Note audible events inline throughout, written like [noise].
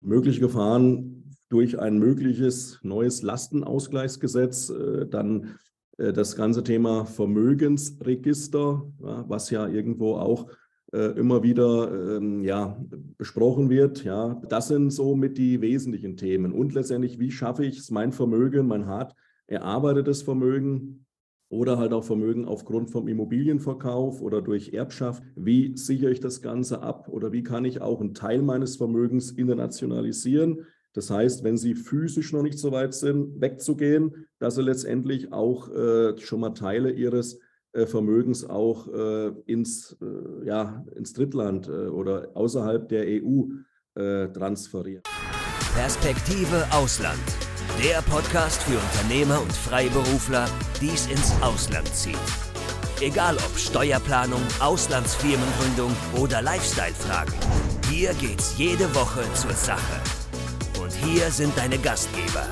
mögliche Gefahren durch ein mögliches neues Lastenausgleichsgesetz, äh, dann äh, das ganze Thema Vermögensregister, was ja irgendwo auch äh, immer wieder ähm, ja, besprochen wird. Ja, das sind so mit die wesentlichen Themen. Und letztendlich, wie schaffe ich es, mein Vermögen, mein hart erarbeitetes Vermögen oder halt auch Vermögen aufgrund vom Immobilienverkauf oder durch Erbschaft. Wie sichere ich das Ganze ab oder wie kann ich auch einen Teil meines Vermögens internationalisieren? Das heißt, wenn Sie physisch noch nicht so weit sind, wegzugehen, dass Sie letztendlich auch äh, schon mal Teile Ihres äh, Vermögens auch äh, ins, äh, ja, ins Drittland äh, oder außerhalb der EU äh, transferieren. Perspektive Ausland. Der Podcast für Unternehmer und Freiberufler, die es ins Ausland zieht. Egal ob Steuerplanung, Auslandsfirmengründung oder Lifestyle-Fragen. Hier geht's jede Woche zur Sache. Und hier sind deine Gastgeber,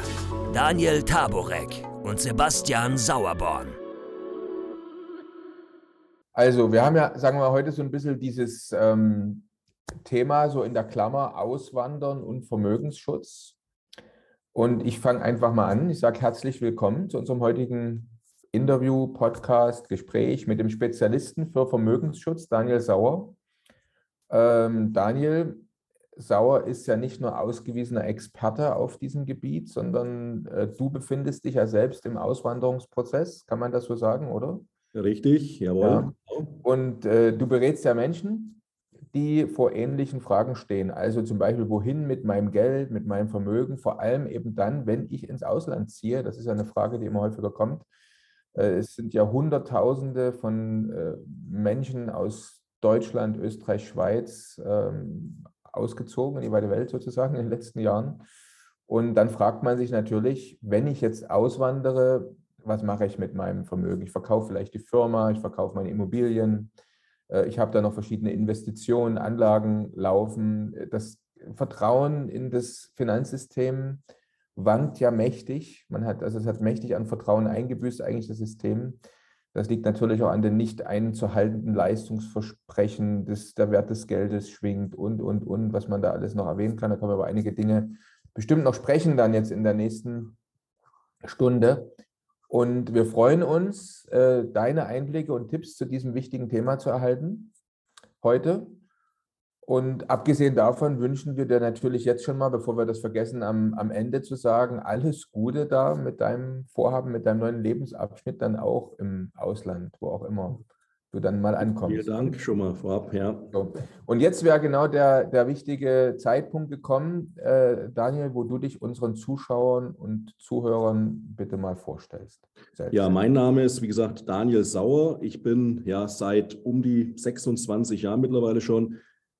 Daniel Taborek und Sebastian Sauerborn. Also, wir haben ja, sagen wir heute so ein bisschen dieses ähm, Thema so in der Klammer Auswandern und Vermögensschutz. Und ich fange einfach mal an. Ich sage herzlich willkommen zu unserem heutigen Interview, Podcast, Gespräch mit dem Spezialisten für Vermögensschutz, Daniel Sauer. Ähm, Daniel Sauer ist ja nicht nur ausgewiesener Experte auf diesem Gebiet, sondern äh, du befindest dich ja selbst im Auswanderungsprozess, kann man das so sagen, oder? Richtig, jawohl. Ja. Und äh, du berätst ja Menschen, die vor ähnlichen Fragen stehen. Also zum Beispiel, wohin mit meinem Geld, mit meinem Vermögen, vor allem eben dann, wenn ich ins Ausland ziehe. Das ist eine Frage, die immer häufiger kommt. Äh, es sind ja Hunderttausende von äh, Menschen aus Deutschland, Österreich, Schweiz ähm, ausgezogen in die weite Welt sozusagen in den letzten Jahren. Und dann fragt man sich natürlich, wenn ich jetzt auswandere, was mache ich mit meinem Vermögen? Ich verkaufe vielleicht die Firma, ich verkaufe meine Immobilien, ich habe da noch verschiedene Investitionen, Anlagen laufen. Das Vertrauen in das Finanzsystem wankt ja mächtig. Man hat, also es hat mächtig an Vertrauen eingebüßt, eigentlich das System. Das liegt natürlich auch an den nicht einzuhaltenden Leistungsversprechen, dass der Wert des Geldes schwingt und, und, und, was man da alles noch erwähnen kann. Da können wir über einige Dinge bestimmt noch sprechen, dann jetzt in der nächsten Stunde. Und wir freuen uns, äh, deine Einblicke und Tipps zu diesem wichtigen Thema zu erhalten heute. Und abgesehen davon wünschen wir dir natürlich jetzt schon mal, bevor wir das vergessen, am, am Ende zu sagen, alles Gute da mit deinem Vorhaben, mit deinem neuen Lebensabschnitt dann auch im Ausland, wo auch immer du dann mal ankommst. Vielen Dank schon mal vorab, ja. So. Und jetzt wäre genau der, der wichtige Zeitpunkt gekommen, äh, Daniel, wo du dich unseren Zuschauern und Zuhörern bitte mal vorstellst. Selbst. Ja, mein Name ist, wie gesagt, Daniel Sauer. Ich bin ja seit um die 26 Jahren mittlerweile schon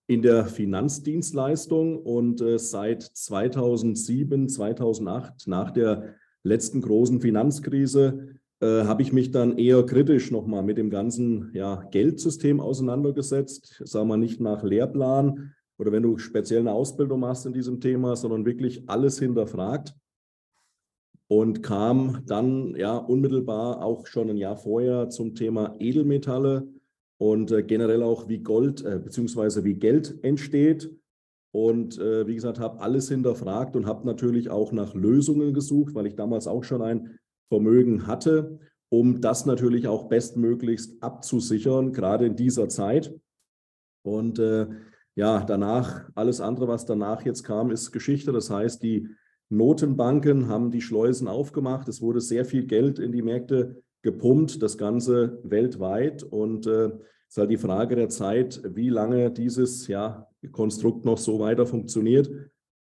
in der Finanzdienstleistung und äh, seit 2007, 2008, nach der letzten großen Finanzkrise, äh, habe ich mich dann eher kritisch nochmal mit dem ganzen ja, Geldsystem auseinandergesetzt. Sagen wir nicht nach Lehrplan oder wenn du speziell eine Ausbildung machst in diesem Thema, sondern wirklich alles hinterfragt und kam dann ja unmittelbar auch schon ein Jahr vorher zum Thema Edelmetalle und äh, generell auch wie Gold äh, bzw. wie Geld entsteht. Und äh, wie gesagt, habe alles hinterfragt und habe natürlich auch nach Lösungen gesucht, weil ich damals auch schon ein Vermögen hatte, um das natürlich auch bestmöglichst abzusichern, gerade in dieser Zeit. Und äh, ja, danach, alles andere, was danach jetzt kam, ist Geschichte. Das heißt, die Notenbanken haben die Schleusen aufgemacht. Es wurde sehr viel Geld in die Märkte gepumpt, das Ganze weltweit. Und es äh, ist halt die Frage der Zeit, wie lange dieses ja, Konstrukt noch so weiter funktioniert.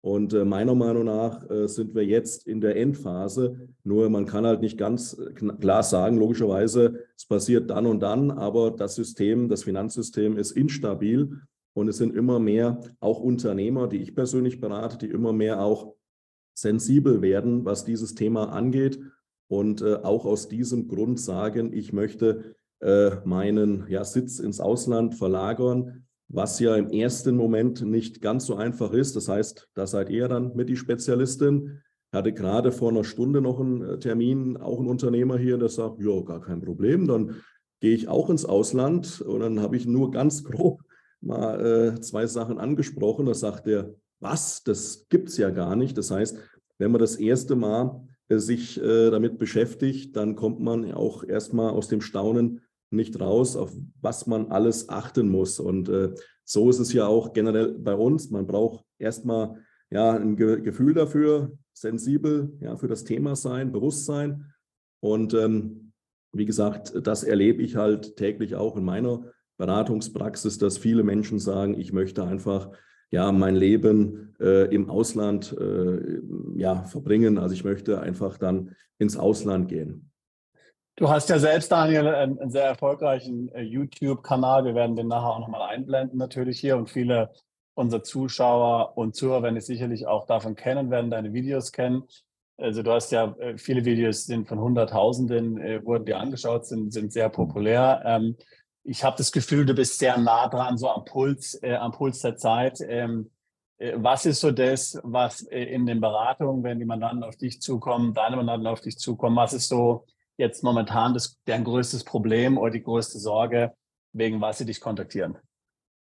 Und äh, meiner Meinung nach äh, sind wir jetzt in der Endphase. Nur man kann halt nicht ganz äh, klar sagen, logischerweise, es passiert dann und dann, aber das System, das Finanzsystem ist instabil und es sind immer mehr auch Unternehmer, die ich persönlich berate, die immer mehr auch sensibel werden, was dieses Thema angeht und auch aus diesem Grund sagen, ich möchte meinen ja, Sitz ins Ausland verlagern, was ja im ersten Moment nicht ganz so einfach ist. Das heißt, da seid ihr dann mit die Spezialistin. Ich hatte gerade vor einer Stunde noch einen äh, Termin, auch ein Unternehmer hier, der sagt, ja, gar kein Problem, dann gehe ich auch ins Ausland und dann habe ich nur ganz [laughs] grob mal äh, zwei Sachen angesprochen. Da sagt er, was, das gibt es ja gar nicht. Das heißt, wenn man das erste Mal äh, sich äh, damit beschäftigt, dann kommt man auch erstmal aus dem Staunen nicht raus, auf was man alles achten muss. Und äh, so ist es ja auch generell bei uns. Man braucht erstmal ja, ein Ge Gefühl dafür, sensibel ja, für das Thema sein, Bewusstsein. Und ähm, wie gesagt, das erlebe ich halt täglich auch in meiner Beratungspraxis, dass viele Menschen sagen, ich möchte einfach ja mein Leben äh, im Ausland äh, ja verbringen. Also ich möchte einfach dann ins Ausland gehen. Du hast ja selbst, Daniel, einen, sehr erfolgreichen äh, YouTube-Kanal. Wir werden den nachher auch nochmal einblenden, natürlich hier. Und viele unserer Zuschauer und Zuhörer werden es sicherlich auch davon kennen, werden deine Videos kennen. Also du hast ja äh, viele Videos sind von Hunderttausenden, äh, wurden dir angeschaut, sind, sind sehr populär. Ähm, ich habe das Gefühl, du bist sehr nah dran, so am Puls, äh, am Puls der Zeit. Ähm, äh, was ist so das, was in den Beratungen, wenn die Mandanten auf dich zukommen, deine Mandanten auf dich zukommen, was ist so jetzt momentan das, dein größtes Problem oder die größte Sorge, wegen was sie dich kontaktieren?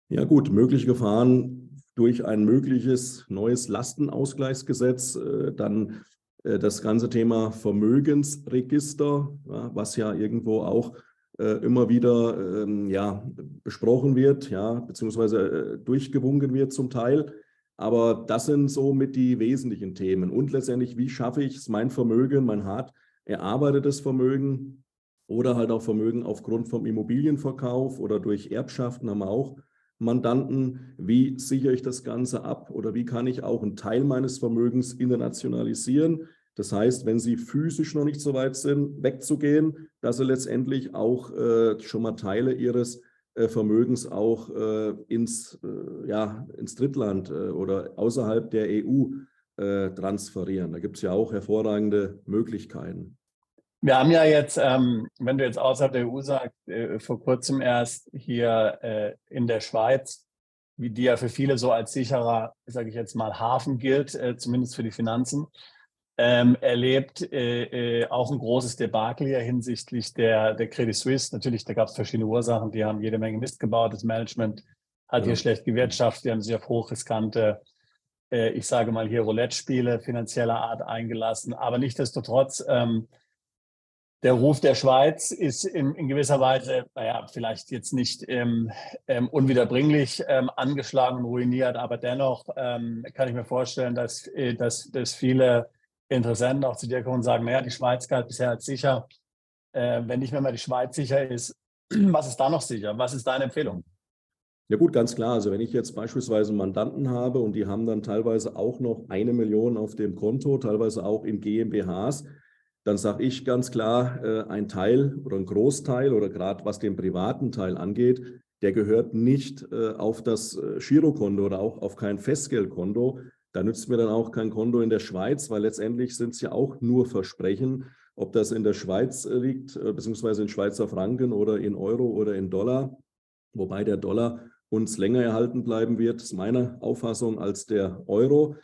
Ja gut, mögliche Gefahren durch ein mögliches neues Lastenausgleichsgesetz, äh, dann äh, das ganze Thema Vermögensregister, was ja irgendwo auch äh, immer wieder ähm, ja, besprochen wird, ja, beziehungsweise durchgewunken wird zum Teil. Aber das sind so mit die wesentlichen Themen. Und letztendlich, wie schaffe ich es, mein Vermögen, mein hart erarbeitetes Vermögen oder halt auch Vermögen aufgrund vom Immobilienverkauf oder durch Erbschaften haben wir auch Mandanten. Wie sichere ich das Ganze ab oder wie kann ich auch einen Teil meines Vermögens internationalisieren? Das heißt, wenn Sie physisch noch nicht so weit sind, wegzugehen, dass Sie letztendlich auch äh, schon mal Teile Ihres äh, Vermögens auch äh, ins, äh, ja, ins Drittland äh, oder außerhalb der EU äh, transferieren. Da gibt es ja auch hervorragende Möglichkeiten. Wir haben ja jetzt, ähm, wenn du jetzt außerhalb der EU sagst, äh, vor kurzem erst hier äh, in der Schweiz, wie die ja für viele so als sicherer, sage ich jetzt mal, Hafen gilt, äh, zumindest für die Finanzen, ähm, erlebt äh, auch ein großes Debakel hier hinsichtlich der, der Credit Suisse. Natürlich, da gab es verschiedene Ursachen, die haben jede Menge Mist gebaut. Das Management hat ja. hier schlecht gewirtschaftet, die haben sich auf hochriskante äh, ich sage mal hier Roulette-Spiele finanzieller Art eingelassen. Aber nichtdestotrotz, ähm, der Ruf der Schweiz ist in, in gewisser Weise, naja, vielleicht jetzt nicht ähm, ähm, unwiederbringlich ähm, angeschlagen und ruiniert, aber dennoch ähm, kann ich mir vorstellen, dass, äh, dass, dass viele Interessenten auch zu dir kommen und sagen, naja, die Schweiz galt bisher als sicher. Äh, wenn nicht mehr mal die Schweiz sicher ist, [clears throat] was ist da noch sicher? Was ist deine Empfehlung? Ja gut, ganz klar. Also wenn ich jetzt beispielsweise Mandanten habe und die haben dann teilweise auch noch eine Million auf dem Konto, teilweise auch in GmbHs, dann sage ich ganz klar, äh, ein Teil oder ein Großteil oder gerade was den privaten Teil angeht, der gehört nicht äh, auf das äh, Girokonto oder auch auf kein Festgeldkonto. Da nützt mir dann auch kein Konto in der Schweiz, weil letztendlich sind es ja auch nur Versprechen, ob das in der Schweiz liegt, beziehungsweise in Schweizer Franken oder in Euro oder in Dollar. Wobei der Dollar uns länger erhalten bleiben wird, ist meine Auffassung, als der Euro.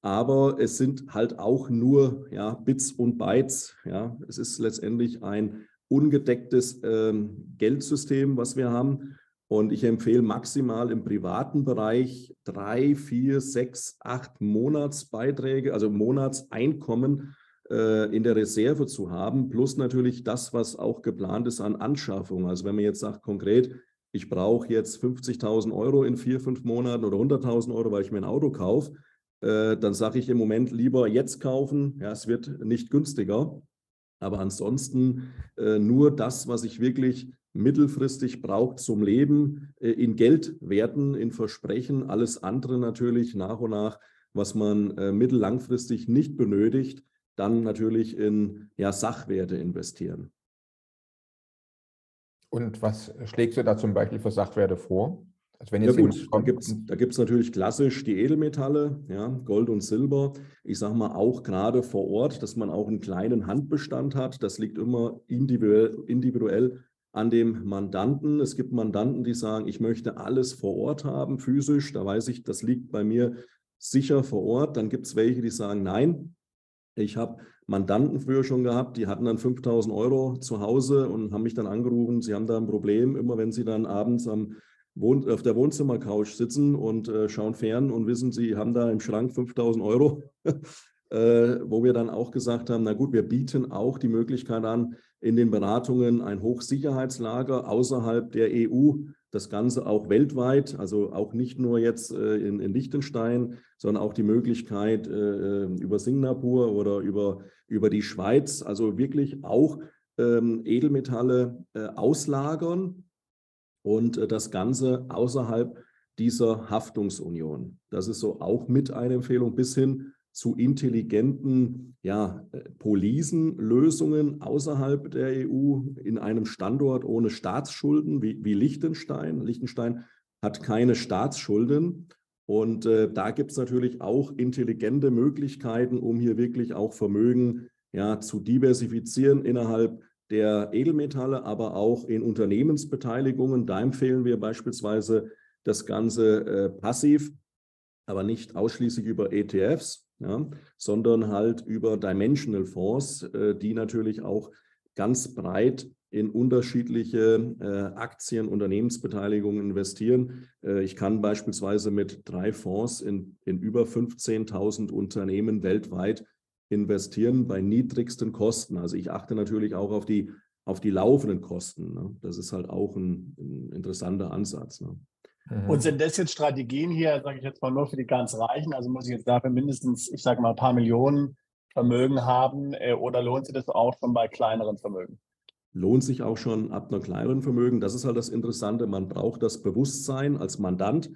Aber es sind halt auch nur ja, Bits und Bytes. Ja. Es ist letztendlich ein ungedecktes ähm, Geldsystem, was wir haben. Und ich empfehle maximal im privaten Bereich drei, vier, sechs, acht Monatsbeiträge, also Monatseinkommen äh, in der Reserve zu haben, plus natürlich das, was auch geplant ist an Anschaffung. Also wenn man jetzt sagt konkret, ich brauche jetzt 50.000 Euro in vier, fünf Monaten oder 100.000 Euro, weil ich mir ein Auto kaufe, äh, dann sage ich im Moment lieber jetzt kaufen. Ja, es wird nicht günstiger. Aber ansonsten äh, nur das, was ich wirklich mittelfristig brauche zum Leben, äh, in Geldwerten, in Versprechen, alles andere natürlich nach und nach, was man äh, mittellangfristig nicht benötigt, dann natürlich in ja, Sachwerte investieren. Und was schlägst du da zum Beispiel für Sachwerte vor? Also wenn jetzt ja gut, da gibt es da gibt's natürlich klassisch die Edelmetalle, ja, Gold und Silber. Ich sage mal auch gerade vor Ort, dass man auch einen kleinen Handbestand hat. Das liegt immer individuell, individuell an dem Mandanten. Es gibt Mandanten, die sagen, ich möchte alles vor Ort haben, physisch. Da weiß ich, das liegt bei mir sicher vor Ort. Dann gibt es welche, die sagen, nein, ich habe Mandanten früher schon gehabt, die hatten dann 5000 Euro zu Hause und haben mich dann angerufen, sie haben da ein Problem. Immer wenn sie dann abends am Wohn auf der Wohnzimmercouch sitzen und äh, schauen fern und wissen, sie haben da im Schrank 5000 Euro, [laughs] äh, wo wir dann auch gesagt haben, na gut, wir bieten auch die Möglichkeit an, in den Beratungen ein Hochsicherheitslager außerhalb der EU, das Ganze auch weltweit, also auch nicht nur jetzt äh, in, in Liechtenstein, sondern auch die Möglichkeit äh, äh, über Singapur oder über, über die Schweiz, also wirklich auch ähm, Edelmetalle auslagern und das Ganze außerhalb dieser Haftungsunion. Das ist so auch mit einer Empfehlung bis hin zu intelligenten ja, äh, Polisenlösungen außerhalb der EU in einem Standort ohne Staatsschulden wie, wie Liechtenstein. Liechtenstein hat keine Staatsschulden. Und äh, da gibt es natürlich auch intelligente Möglichkeiten, um hier wirklich auch Vermögen ja, zu diversifizieren innerhalb der Edelmetalle, aber auch in Unternehmensbeteiligungen. Da empfehlen wir beispielsweise das Ganze äh, passiv, aber nicht ausschließlich über ETFs, ja, sondern halt über Dimensional Fonds, äh, die natürlich auch ganz breit in unterschiedliche äh, Aktien, Unternehmensbeteiligungen investieren. Äh, ich kann beispielsweise mit drei Fonds in, in über 15.000 Unternehmen weltweit investieren bei niedrigsten Kosten. Also ich achte natürlich auch auf die, auf die laufenden Kosten. Ne? Das ist halt auch ein, ein interessanter Ansatz. Ne? Mhm. Und sind das jetzt Strategien hier, sage ich jetzt mal nur für die ganz Reichen? Also muss ich jetzt dafür mindestens, ich sage mal, ein paar Millionen Vermögen haben äh, oder lohnt sich das auch schon bei kleineren Vermögen? Lohnt sich auch schon ab einer kleineren Vermögen. Das ist halt das Interessante. Man braucht das Bewusstsein als Mandant.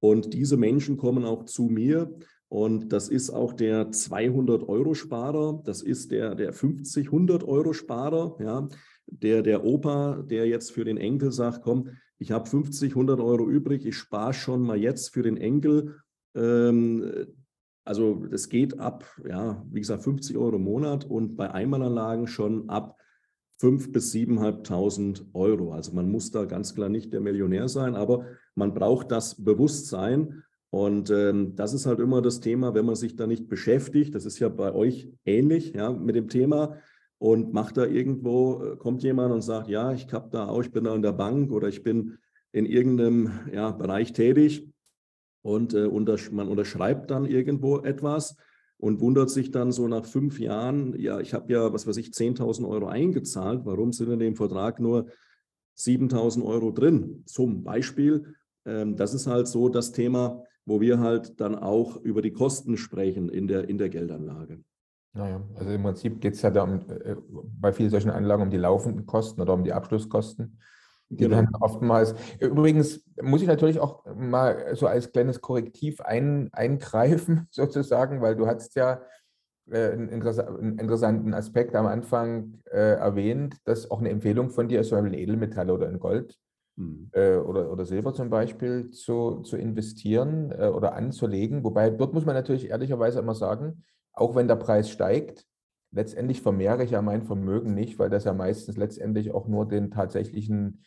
Und diese Menschen kommen auch zu mir. Und das ist auch der 200-Euro-Sparer. Das ist der, der 50, 100-Euro-Sparer. Ja. Der, der Opa, der jetzt für den Enkel sagt, komm, ich habe 50, 100 Euro übrig, ich spare schon mal jetzt für den Enkel. Ähm, also das geht ab, ja, wie gesagt, 50 Euro im Monat und bei Einmalanlagen schon ab 5.000 bis 7.500 Euro. Also man muss da ganz klar nicht der Millionär sein, aber man braucht das Bewusstsein. Und ähm, das ist halt immer das Thema, wenn man sich da nicht beschäftigt. Das ist ja bei euch ähnlich, ja, mit dem Thema und macht da irgendwo, äh, kommt jemand und sagt, ja, ich habe da auch, ich bin da in der Bank oder ich bin in irgendeinem ja, Bereich tätig und äh, untersch man unterschreibt dann irgendwo etwas und wundert sich dann so nach fünf Jahren, ja, ich habe ja, was weiß ich, 10.000 Euro eingezahlt, warum sind in dem Vertrag nur 7.000 Euro drin? Zum Beispiel, ähm, das ist halt so das Thema, wo wir halt dann auch über die Kosten sprechen in der, in der Geldanlage. Naja, also im Prinzip geht es ja da um, äh, bei vielen solchen Anlagen um die laufenden Kosten oder um die Abschlusskosten. Die genau. dann oftmals. Übrigens muss ich natürlich auch mal so als kleines Korrektiv ein, eingreifen, [laughs] sozusagen, weil du hast ja äh, einen, interessanten Aspekt am Anfang äh, erwähnt, dass auch eine Empfehlung von dir ist, zum Beispiel in Edelmetalle oder in Gold mhm. äh, oder, oder Silber zum Beispiel zu, zu investieren äh, oder anzulegen. Wobei dort muss man natürlich ehrlicherweise immer sagen, auch wenn der Preis steigt, letztendlich vermehre ich ja mein Vermögen nicht, weil das ja meistens letztendlich auch nur den tatsächlichen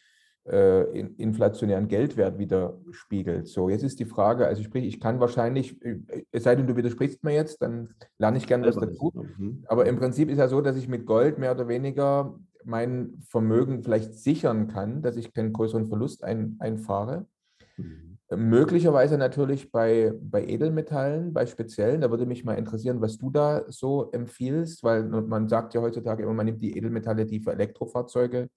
äh, inflationären Geldwert widerspiegelt. So, jetzt ist die Frage, also sprich, ich kann wahrscheinlich, äh, es sei denn, du widersprichst mir jetzt, dann lerne ich gerne was dazu. Mhm. Aber im Prinzip ist ja so, dass ich mit Gold mehr oder weniger mein Vermögen vielleicht sichern kann, dass ich keinen größeren Verlust ein, einfahre. Mhm. Möglicherweise natürlich bei, bei Edelmetallen, bei speziellen. Da würde mich mal interessieren, was du da so empfiehlst, weil man sagt ja heutzutage immer, man nimmt die Edelmetalle, die für Elektrofahrzeuge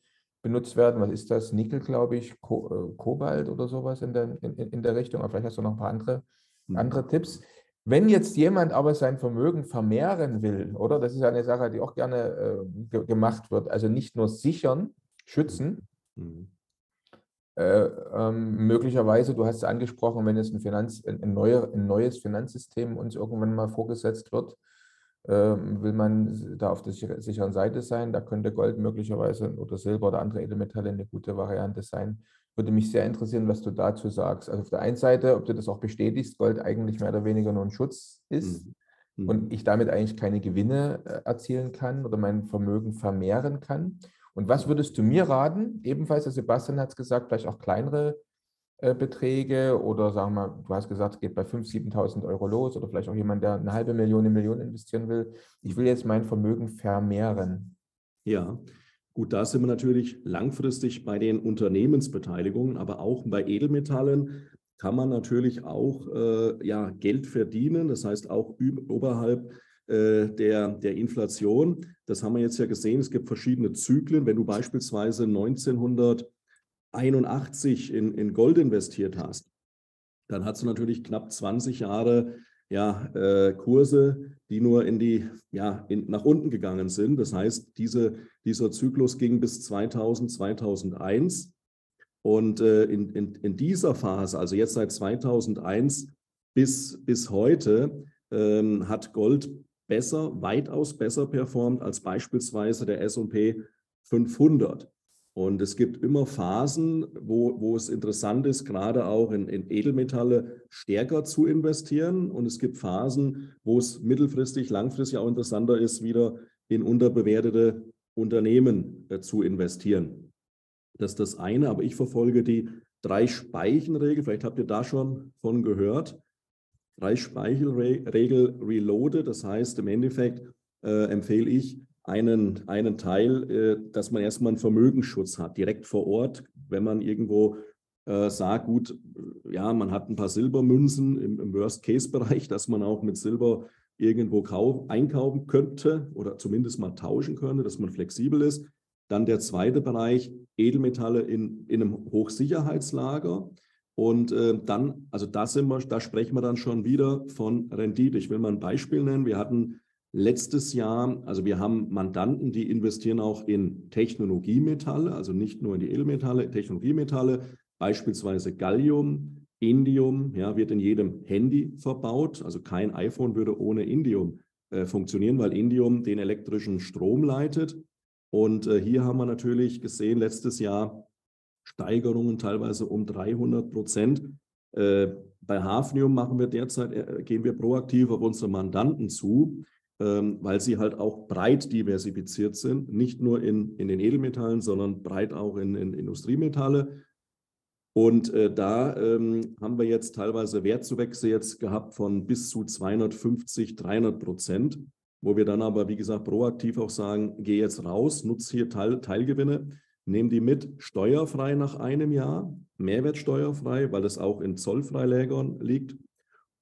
benutzt werden. Was ist das? Nickel, glaube ich, Ko äh, Kobalt oder sowas in der, in, in der Richtung. Aber vielleicht hast du noch ein paar andere, mhm. andere Tipps. Wenn jetzt jemand aber sein Vermögen vermehren will, oder? Das ist eine Sache, die auch gerne äh, gemacht wird. Also nicht nur sichern, schützen, mhm. Äh, ähm, möglicherweise, du hast es angesprochen, wenn jetzt ein, Finanz, ein, ein, neuer, ein neues Finanzsystem uns irgendwann mal vorgesetzt wird, äh, will man da auf der sicheren Seite sein. Da könnte Gold möglicherweise oder Silber oder andere Edelmetalle eine gute Variante sein. Würde mich sehr interessieren, was du dazu sagst. Also auf der einen Seite, ob du das auch bestätigst, Gold eigentlich mehr oder weniger nur ein Schutz ist mhm. und ich damit eigentlich keine Gewinne äh, erzielen kann oder mein Vermögen vermehren kann. Und was würdest du mir raten? Ebenfalls, der Sebastian hat es gesagt, vielleicht auch kleinere äh, Beträge oder sagen wir, du hast gesagt, es geht bei 5.000, 7.000 Euro los oder vielleicht auch jemand, der eine halbe Million, eine Million investieren will. Ich will jetzt mein Vermögen vermehren. Ja, Gut, da sind wir natürlich langfristig bei den Unternehmensbeteiligungen, aber auch bei Edelmetallen kann man natürlich auch äh, ja, Geld verdienen, das heißt auch oberhalb äh, der, der Inflation. Das haben wir jetzt ja gesehen, es gibt verschiedene Zyklen. Wenn du beispielsweise 1981 in, in Gold investiert hast, dann hast du natürlich knapp 20 Jahre ja, äh, Kurse, die nur in die, ja, in, nach unten gegangen sind. Das heißt, diese, dieser Zyklus ging bis 2000, 2001. Und äh, in, in, in dieser Phase, also jetzt seit 2001 bis, bis heute, ähm, hat Gold besser, weitaus besser performt als beispielsweise der S&P 500. Und es gibt immer Phasen, wo, wo es interessant ist, gerade auch in, in, Edelmetalle stärker zu investieren. Und es gibt Phasen, wo es mittelfristig, langfristig auch interessanter ist, wieder in unterbewertete Unternehmen äh, zu investieren. Das ist das eine, aber ich verfolge die Drei-Speichenregel. Vielleicht habt ihr da schon von gehört. Drei-Speichenregel Reloaded. Das heißt, im Endeffekt äh, empfehle ich, einen, einen Teil, äh, dass man erstmal einen Vermögensschutz hat, direkt vor Ort, wenn man irgendwo äh, sagt, gut, ja, man hat ein paar Silbermünzen im, im Worst-Case-Bereich, [laughs] dass man auch mit Silber irgendwo kauf, einkaufen könnte oder zumindest mal tauschen könnte, dass man flexibel ist. Dann der zweite Bereich, Edelmetalle in, in einem Hochsicherheitslager. Und äh, dann, also da sind wir, da sprechen wir dann schon wieder von Rendite. Ich will mal ein Beispiel nennen. Wir hatten letztes Jahr, also wir haben Mandanten, die investieren auch in Technologiemetalle, also nicht nur in die Edelmetalle, Technologiemetalle, beispielsweise Gallium, Indium, ja, wird in jedem Handy verbaut. Also kein iPhone würde ohne Indium äh, funktionieren, weil Indium den elektrischen Strom leitet. Und äh, hier haben wir natürlich gesehen, letztes Jahr Steigerungen teilweise um 300 Prozent. Äh, bei Hafnium machen wir derzeit, äh, gehen wir proaktiv auf unsere Mandanten zu ähm, weil sie halt auch breit diversifiziert sind, nicht nur in, in den Edelmetallen, sondern breit auch in, in Industriemetalle. Und äh, da ähm, haben wir jetzt teilweise Wertzuwächse jetzt gehabt von bis zu 250, 300 Prozent, wo wir dann aber, wie gesagt, proaktiv auch sagen, geh jetzt raus, nutze hier Teil, Teilgewinne, nehm die mit, steuerfrei nach einem Jahr, mehrwertsteuerfrei, weil es auch in Zollfreilägern liegt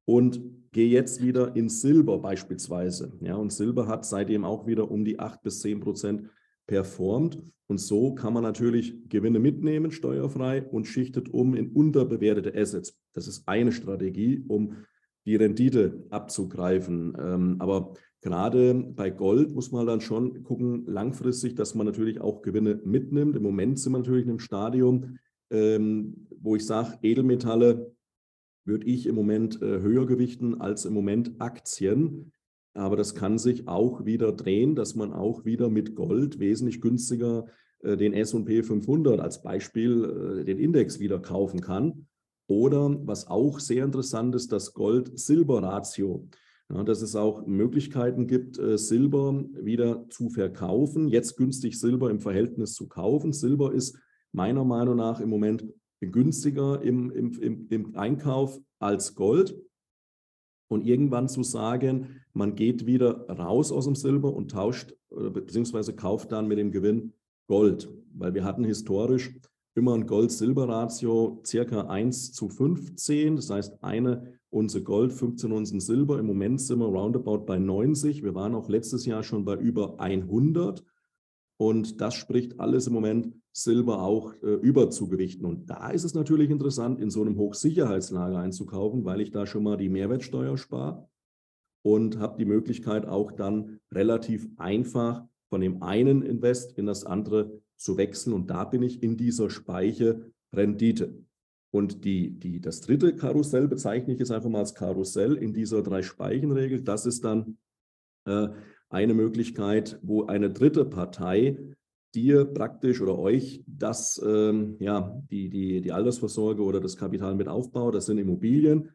und gehe jetzt wieder in Silber beispielsweise. Ja, und Silber hat seitdem auch wieder um die 8 bis 10 Prozent performt. Und so kann man natürlich Gewinne mitnehmen, steuerfrei, und schichtet um in unterbewertete Assets. Das ist eine Strategie, um die Rendite abzugreifen. Ähm, aber gerade bei Gold muss man dann schon gucken, langfristig, dass man natürlich auch Gewinne mitnimmt. Im Moment sind wir natürlich in einem Stadium, ähm, wo ich sage, Edelmetalle würde ich im Moment äh, höher gewichten als im Moment Aktien. Aber das kann sich auch wieder drehen, dass man auch wieder mit Gold wesentlich günstiger äh, den S&P 500 als Beispiel äh, den Index wieder kaufen kann. Oder was auch sehr interessant ist, das Gold-Silber-Ratio. Ja, dass es auch Möglichkeiten gibt, äh, Silber wieder zu verkaufen, jetzt günstig Silber im Verhältnis zu kaufen. Silber ist meiner Meinung nach im Moment günstiger im, im, im, Einkauf als Gold. Und irgendwann zu sagen, man geht wieder raus aus dem Silber und tauscht beziehungsweise kauft dann mit dem Gewinn Gold. Weil wir hatten historisch immer ein Gold-Silber-Ratio circa 1 zu 15. Das heißt, eine Unze Gold, 15 Unzen Silber. Im Moment sind wir roundabout bei 90. Wir waren auch letztes Jahr schon bei über 100. Und das spricht alles im Moment Silber auch äh, überzugewichten. Und da ist es natürlich interessant, in so einem Hochsicherheitslager einzukaufen, weil ich da schon mal die Mehrwertsteuer spare und habe die Möglichkeit auch dann relativ einfach von dem einen Invest in das andere zu wechseln. Und da bin ich in dieser Speiche Rendite. Und die, die, das dritte Karussell bezeichne ich jetzt einfach mal als Karussell in dieser Drei-Speichenregel. Das ist dann äh, eine Möglichkeit, wo eine dritte Partei dir praktisch oder euch das, ähm, ja, die, die, die Altersvorsorge oder das Kapital mit aufbaut. Das sind Immobilien,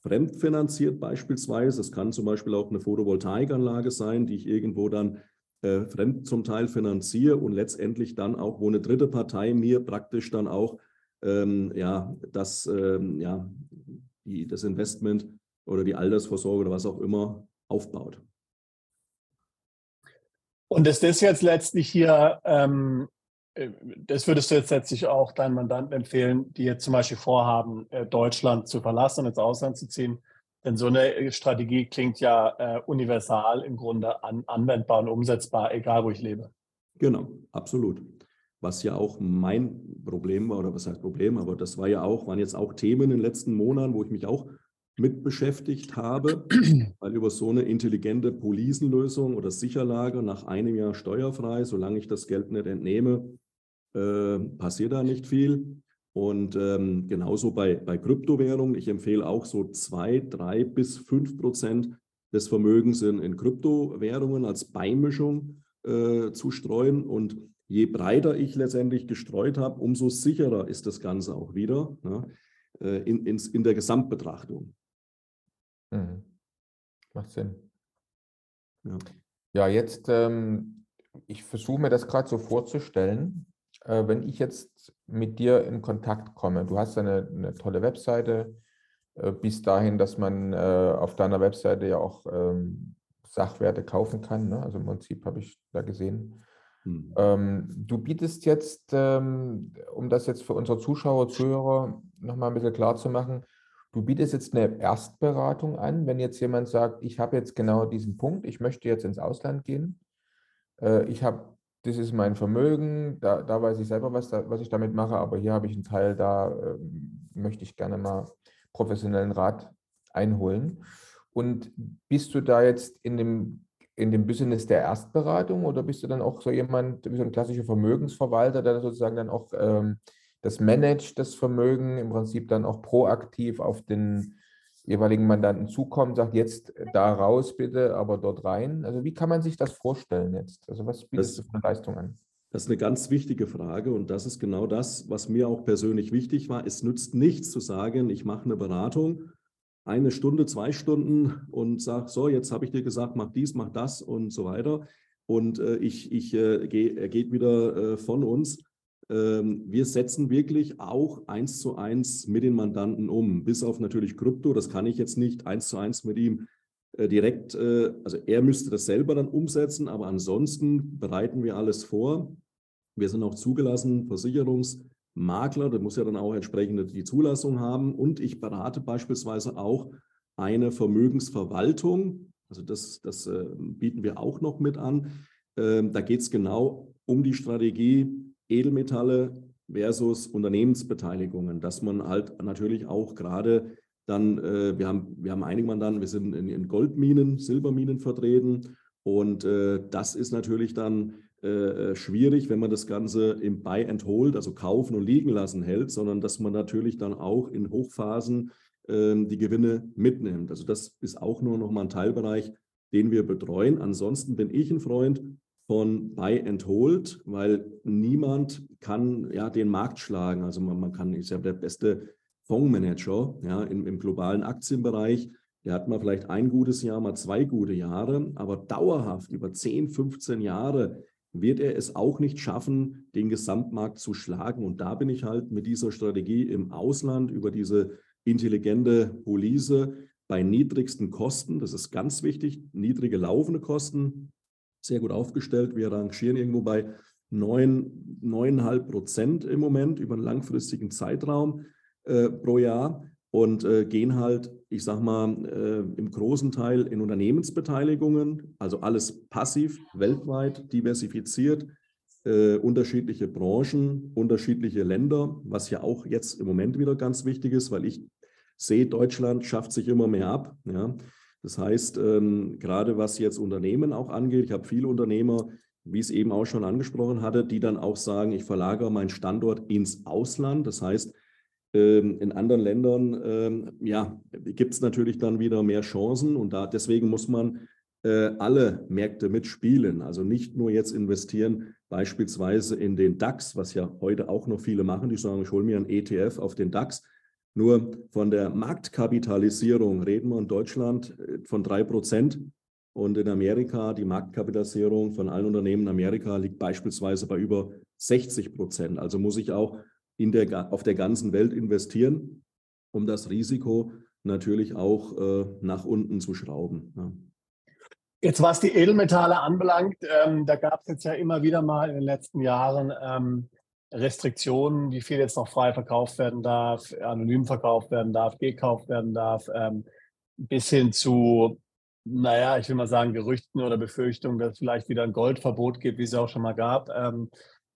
fremdfinanziert beispielsweise. Das kann zum Beispiel auch eine Photovoltaikanlage sein, die ich irgendwo dann äh, fremd zum Teil finanziere und letztendlich dann auch, wo eine dritte Partei mir praktisch dann auch ähm, ja, das, ähm, ja, die, das Investment oder die Altersvorsorge oder was auch immer aufbaut. Und ist das jetzt letztlich hier, ähm, äh, das würdest du jetzt letztlich auch deinen Mandanten empfehlen, die jetzt zum Beispiel vorhaben, äh, Deutschland zu verlassen und ins Ausland zu ziehen? Denn so eine Strategie klingt ja äh, universal im Grunde an, anwendbar und umsetzbar, egal wo ich lebe. Genau, absolut. Was ja auch mein Problem war, oder was heißt Problem, aber das war ja auch, waren jetzt auch Themen in den letzten Monaten, wo ich mich auch mit beschäftigt habe, weil über so eine intelligente Policenlösung oder Sicherlage nach einem Jahr steuerfrei, solange ich das Geld nicht entnehme, äh, passiert da nicht viel. Und ähm, genauso bei, bei Kryptowährungen. Ich empfehle auch so zwei, drei bis fünf Prozent des Vermögens in, in Kryptowährungen als Beimischung äh, zu streuen. Und je breiter ich letztendlich gestreut habe, umso sicherer ist das Ganze auch wieder ne, äh, in, in, in der Gesamtbetrachtung. Mhm. Macht Sinn. Ja, ja jetzt, ähm, ich versuche mir das gerade so vorzustellen, äh, wenn ich jetzt mit dir in Kontakt komme. Du hast eine, eine tolle Webseite, äh, bis dahin, dass man äh, auf deiner Webseite ja auch ähm, Sachwerte kaufen kann. Ne? Also im Prinzip habe ich da gesehen. Hm. Ähm, du bietest jetzt, ähm, um das jetzt für unsere Zuschauer, Zuhörer nochmal ein bisschen klar zu machen, Du bietest jetzt eine Erstberatung an, wenn jetzt jemand sagt, ich habe jetzt genau diesen Punkt, ich möchte jetzt ins Ausland gehen, äh, ich habe, das ist mein Vermögen, da, da weiß ich selber, was, da, was ich damit mache, aber hier habe ich einen Teil, da äh, möchte ich gerne mal professionellen Rat einholen. Und bist du da jetzt in dem, in dem Business der Erstberatung oder bist du dann auch so jemand, wie so ein klassischer Vermögensverwalter, der sozusagen dann auch ähm, das managt das Vermögen im Prinzip dann auch proaktiv auf den jeweiligen Mandanten zukommt, sagt jetzt da raus bitte, aber dort rein. Also wie kann man sich das vorstellen jetzt? Also was bietest das, du für eine Leistung an? Das ist eine ganz wichtige Frage und das ist genau das, was mir auch persönlich wichtig war. Es nützt nichts zu sagen, ich mache eine Beratung, eine Stunde, zwei Stunden und sage, so, jetzt habe ich dir gesagt, mach dies, mach das und so weiter. Und äh, ich, ich äh, geh, er geht wieder äh, von uns. Ähm, wir setzen wirklich auch eins zu eins mit den Mandanten um, bis auf natürlich Krypto. Das kann ich jetzt nicht eins zu eins mit ihm äh, direkt, äh, also er müsste das selber dann umsetzen, aber ansonsten bereiten wir alles vor. Wir sind auch zugelassen, Versicherungsmakler, der muss ja dann auch entsprechend die Zulassung haben. Und ich berate beispielsweise auch eine Vermögensverwaltung. Also das, das äh, bieten wir auch noch mit an. Ähm, da geht es genau um die Strategie, Edelmetalle versus Unternehmensbeteiligungen, dass man halt natürlich auch gerade dann, äh, wir, haben, wir haben einige Mandanten, wir sind in, in Goldminen, Silberminen vertreten und äh, das ist natürlich dann äh, äh, schwierig, wenn man das Ganze im Buy and Hold, also kaufen und liegen lassen hält, sondern dass man natürlich dann auch in Hochphasen ähm, die Gewinne mitnimmt. Also das ist auch nur noch mal ein Teilbereich, den wir betreuen. Ansonsten bin ich ein Freund von Buy and Hold, weil niemand kann ja den Markt schlagen. Also man, man kann, ist ja der beste Fondsmanager ja, im, im globalen Aktienbereich. Der hat mal vielleicht ein gutes Jahr, mal zwei gute Jahre, aber dauerhaft über 10, 15 Jahre wird er es auch nicht schaffen, den Gesamtmarkt zu schlagen. Und da bin ich halt mit dieser Strategie im Ausland über diese intelligente Police bei niedrigsten Kosten, das ist ganz wichtig, niedrige laufende Kosten, sehr gut aufgestellt. Wir rangieren irgendwo bei 9, 9,5 Prozent im Moment über einen langfristigen Zeitraum äh, pro Jahr und äh, gehen halt, ich sag mal, äh, im großen Teil in Unternehmensbeteiligungen, also alles passiv, weltweit diversifiziert, äh, unterschiedliche Branchen, unterschiedliche Länder, was ja auch jetzt im Moment wieder ganz wichtig ist, weil ich sehe, Deutschland schafft sich immer mehr ab. Ja. Das heißt, ähm, gerade was jetzt Unternehmen auch angeht, ich habe viele Unternehmer, wie es eben auch schon angesprochen hatte, die dann auch sagen, ich verlagere meinen Standort ins Ausland. Das heißt, ähm, in anderen Ländern ähm, ja, gibt es natürlich dann wieder mehr Chancen und da, deswegen muss man äh, alle Märkte mitspielen. Also nicht nur jetzt investieren, beispielsweise in den DAX, was ja heute auch noch viele machen, die sagen, ich hole mir einen ETF auf den DAX, nur von der Marktkapitalisierung reden wir in Deutschland äh, von drei Prozent. Und in Amerika, die Marktkapitalisierung von allen Unternehmen in Amerika liegt beispielsweise bei über 60 Prozent. Also muss ich auch der, auf der ganzen Welt investieren, um das Risiko natürlich auch äh, nach unten zu schrauben. Ja. Jetzt, was die Edelmetalle anbelangt, ähm, da gab es jetzt ja immer wieder mal in den letzten Jahren ähm, Restriktionen, wie viel jetzt noch frei verkauft werden darf, anonym verkauft werden darf, gekauft werden darf, ähm, bis hin zu, naja, ich will mal sagen, Gerüchten oder Befürchtungen, dass es vielleicht wieder ein Goldverbot gibt, wie es auch schon mal gab. Ähm,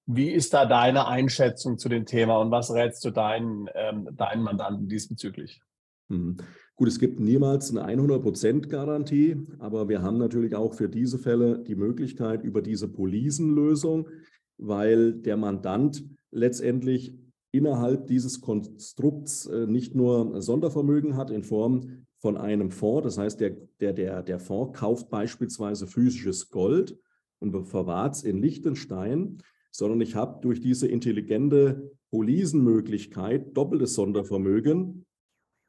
wie ist da deine Einschätzung zu dem Thema und was rätst du deinen, ähm, deinen Mandanten diesbezüglich? Mhm. Gut, es gibt niemals eine 100%-Garantie, aber wir haben natürlich auch für diese Fälle die Möglichkeit über diese Polisenlösung, weil der Mandant letztendlich innerhalb dieses Konstrukts äh, nicht nur Sondervermögen hat in Form von einem Fonds, das heißt, der, der, der, der Fonds kauft beispielsweise physisches Gold und verwahrt es in Liechtenstein, sondern ich habe durch diese intelligente Polisenmöglichkeit doppeltes Sondervermögen.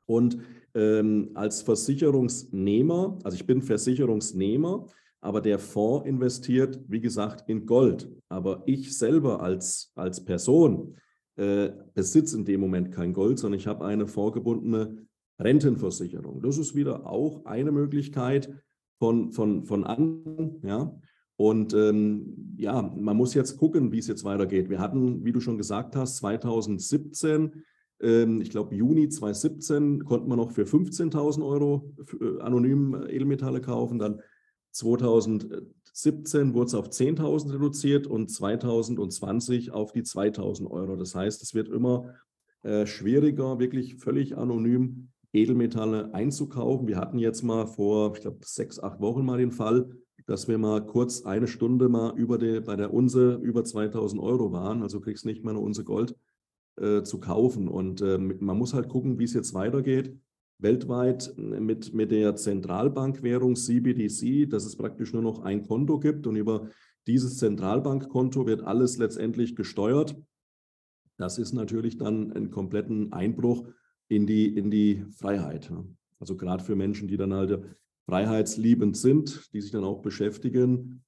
Und ähm, als Versicherungsnehmer, also ich bin Versicherungsnehmer, aber der Fonds investiert, wie gesagt, in Gold. Aber ich selber als, als Person äh, besitze in dem Moment kein Gold, sondern ich habe eine vorgebundene Rentenversicherung. Das ist wieder auch eine Möglichkeit von, von, von anderen. Ja? Und ähm, ja, man muss jetzt gucken, wie es jetzt weitergeht. Wir hatten, wie du schon gesagt hast, 2017 ähm, ich glaube, Juni 2017 konnte man noch für 15.000 Euro äh, anonym Edelmetalle kaufen. Dann 2017 wurde es auf 10.000 reduziert und 2020 auf die 2.000 Euro. Das heißt, es wird immer äh, schwieriger, wirklich völlig anonym Edelmetalle einzukaufen. Wir hatten jetzt mal vor, ich glaube, sechs, acht Wochen mal den Fall, dass wir mal kurz eine Stunde mal über die, bei der Unse über 2000 Euro waren. Also kriegst nicht mal eine Unse Gold äh, zu kaufen. Und äh, man muss halt gucken, wie es jetzt weitergeht. Weltweit mit, mit der Zentralbankwährung CBDC, dass es praktisch nur noch ein Konto gibt und über dieses Zentralbankkonto wird alles letztendlich gesteuert. Das ist natürlich dann ein kompletten Einbruch in die, in die Freiheit. Also gerade für Menschen, die dann halt freiheitsliebend sind, die sich dann auch beschäftigen.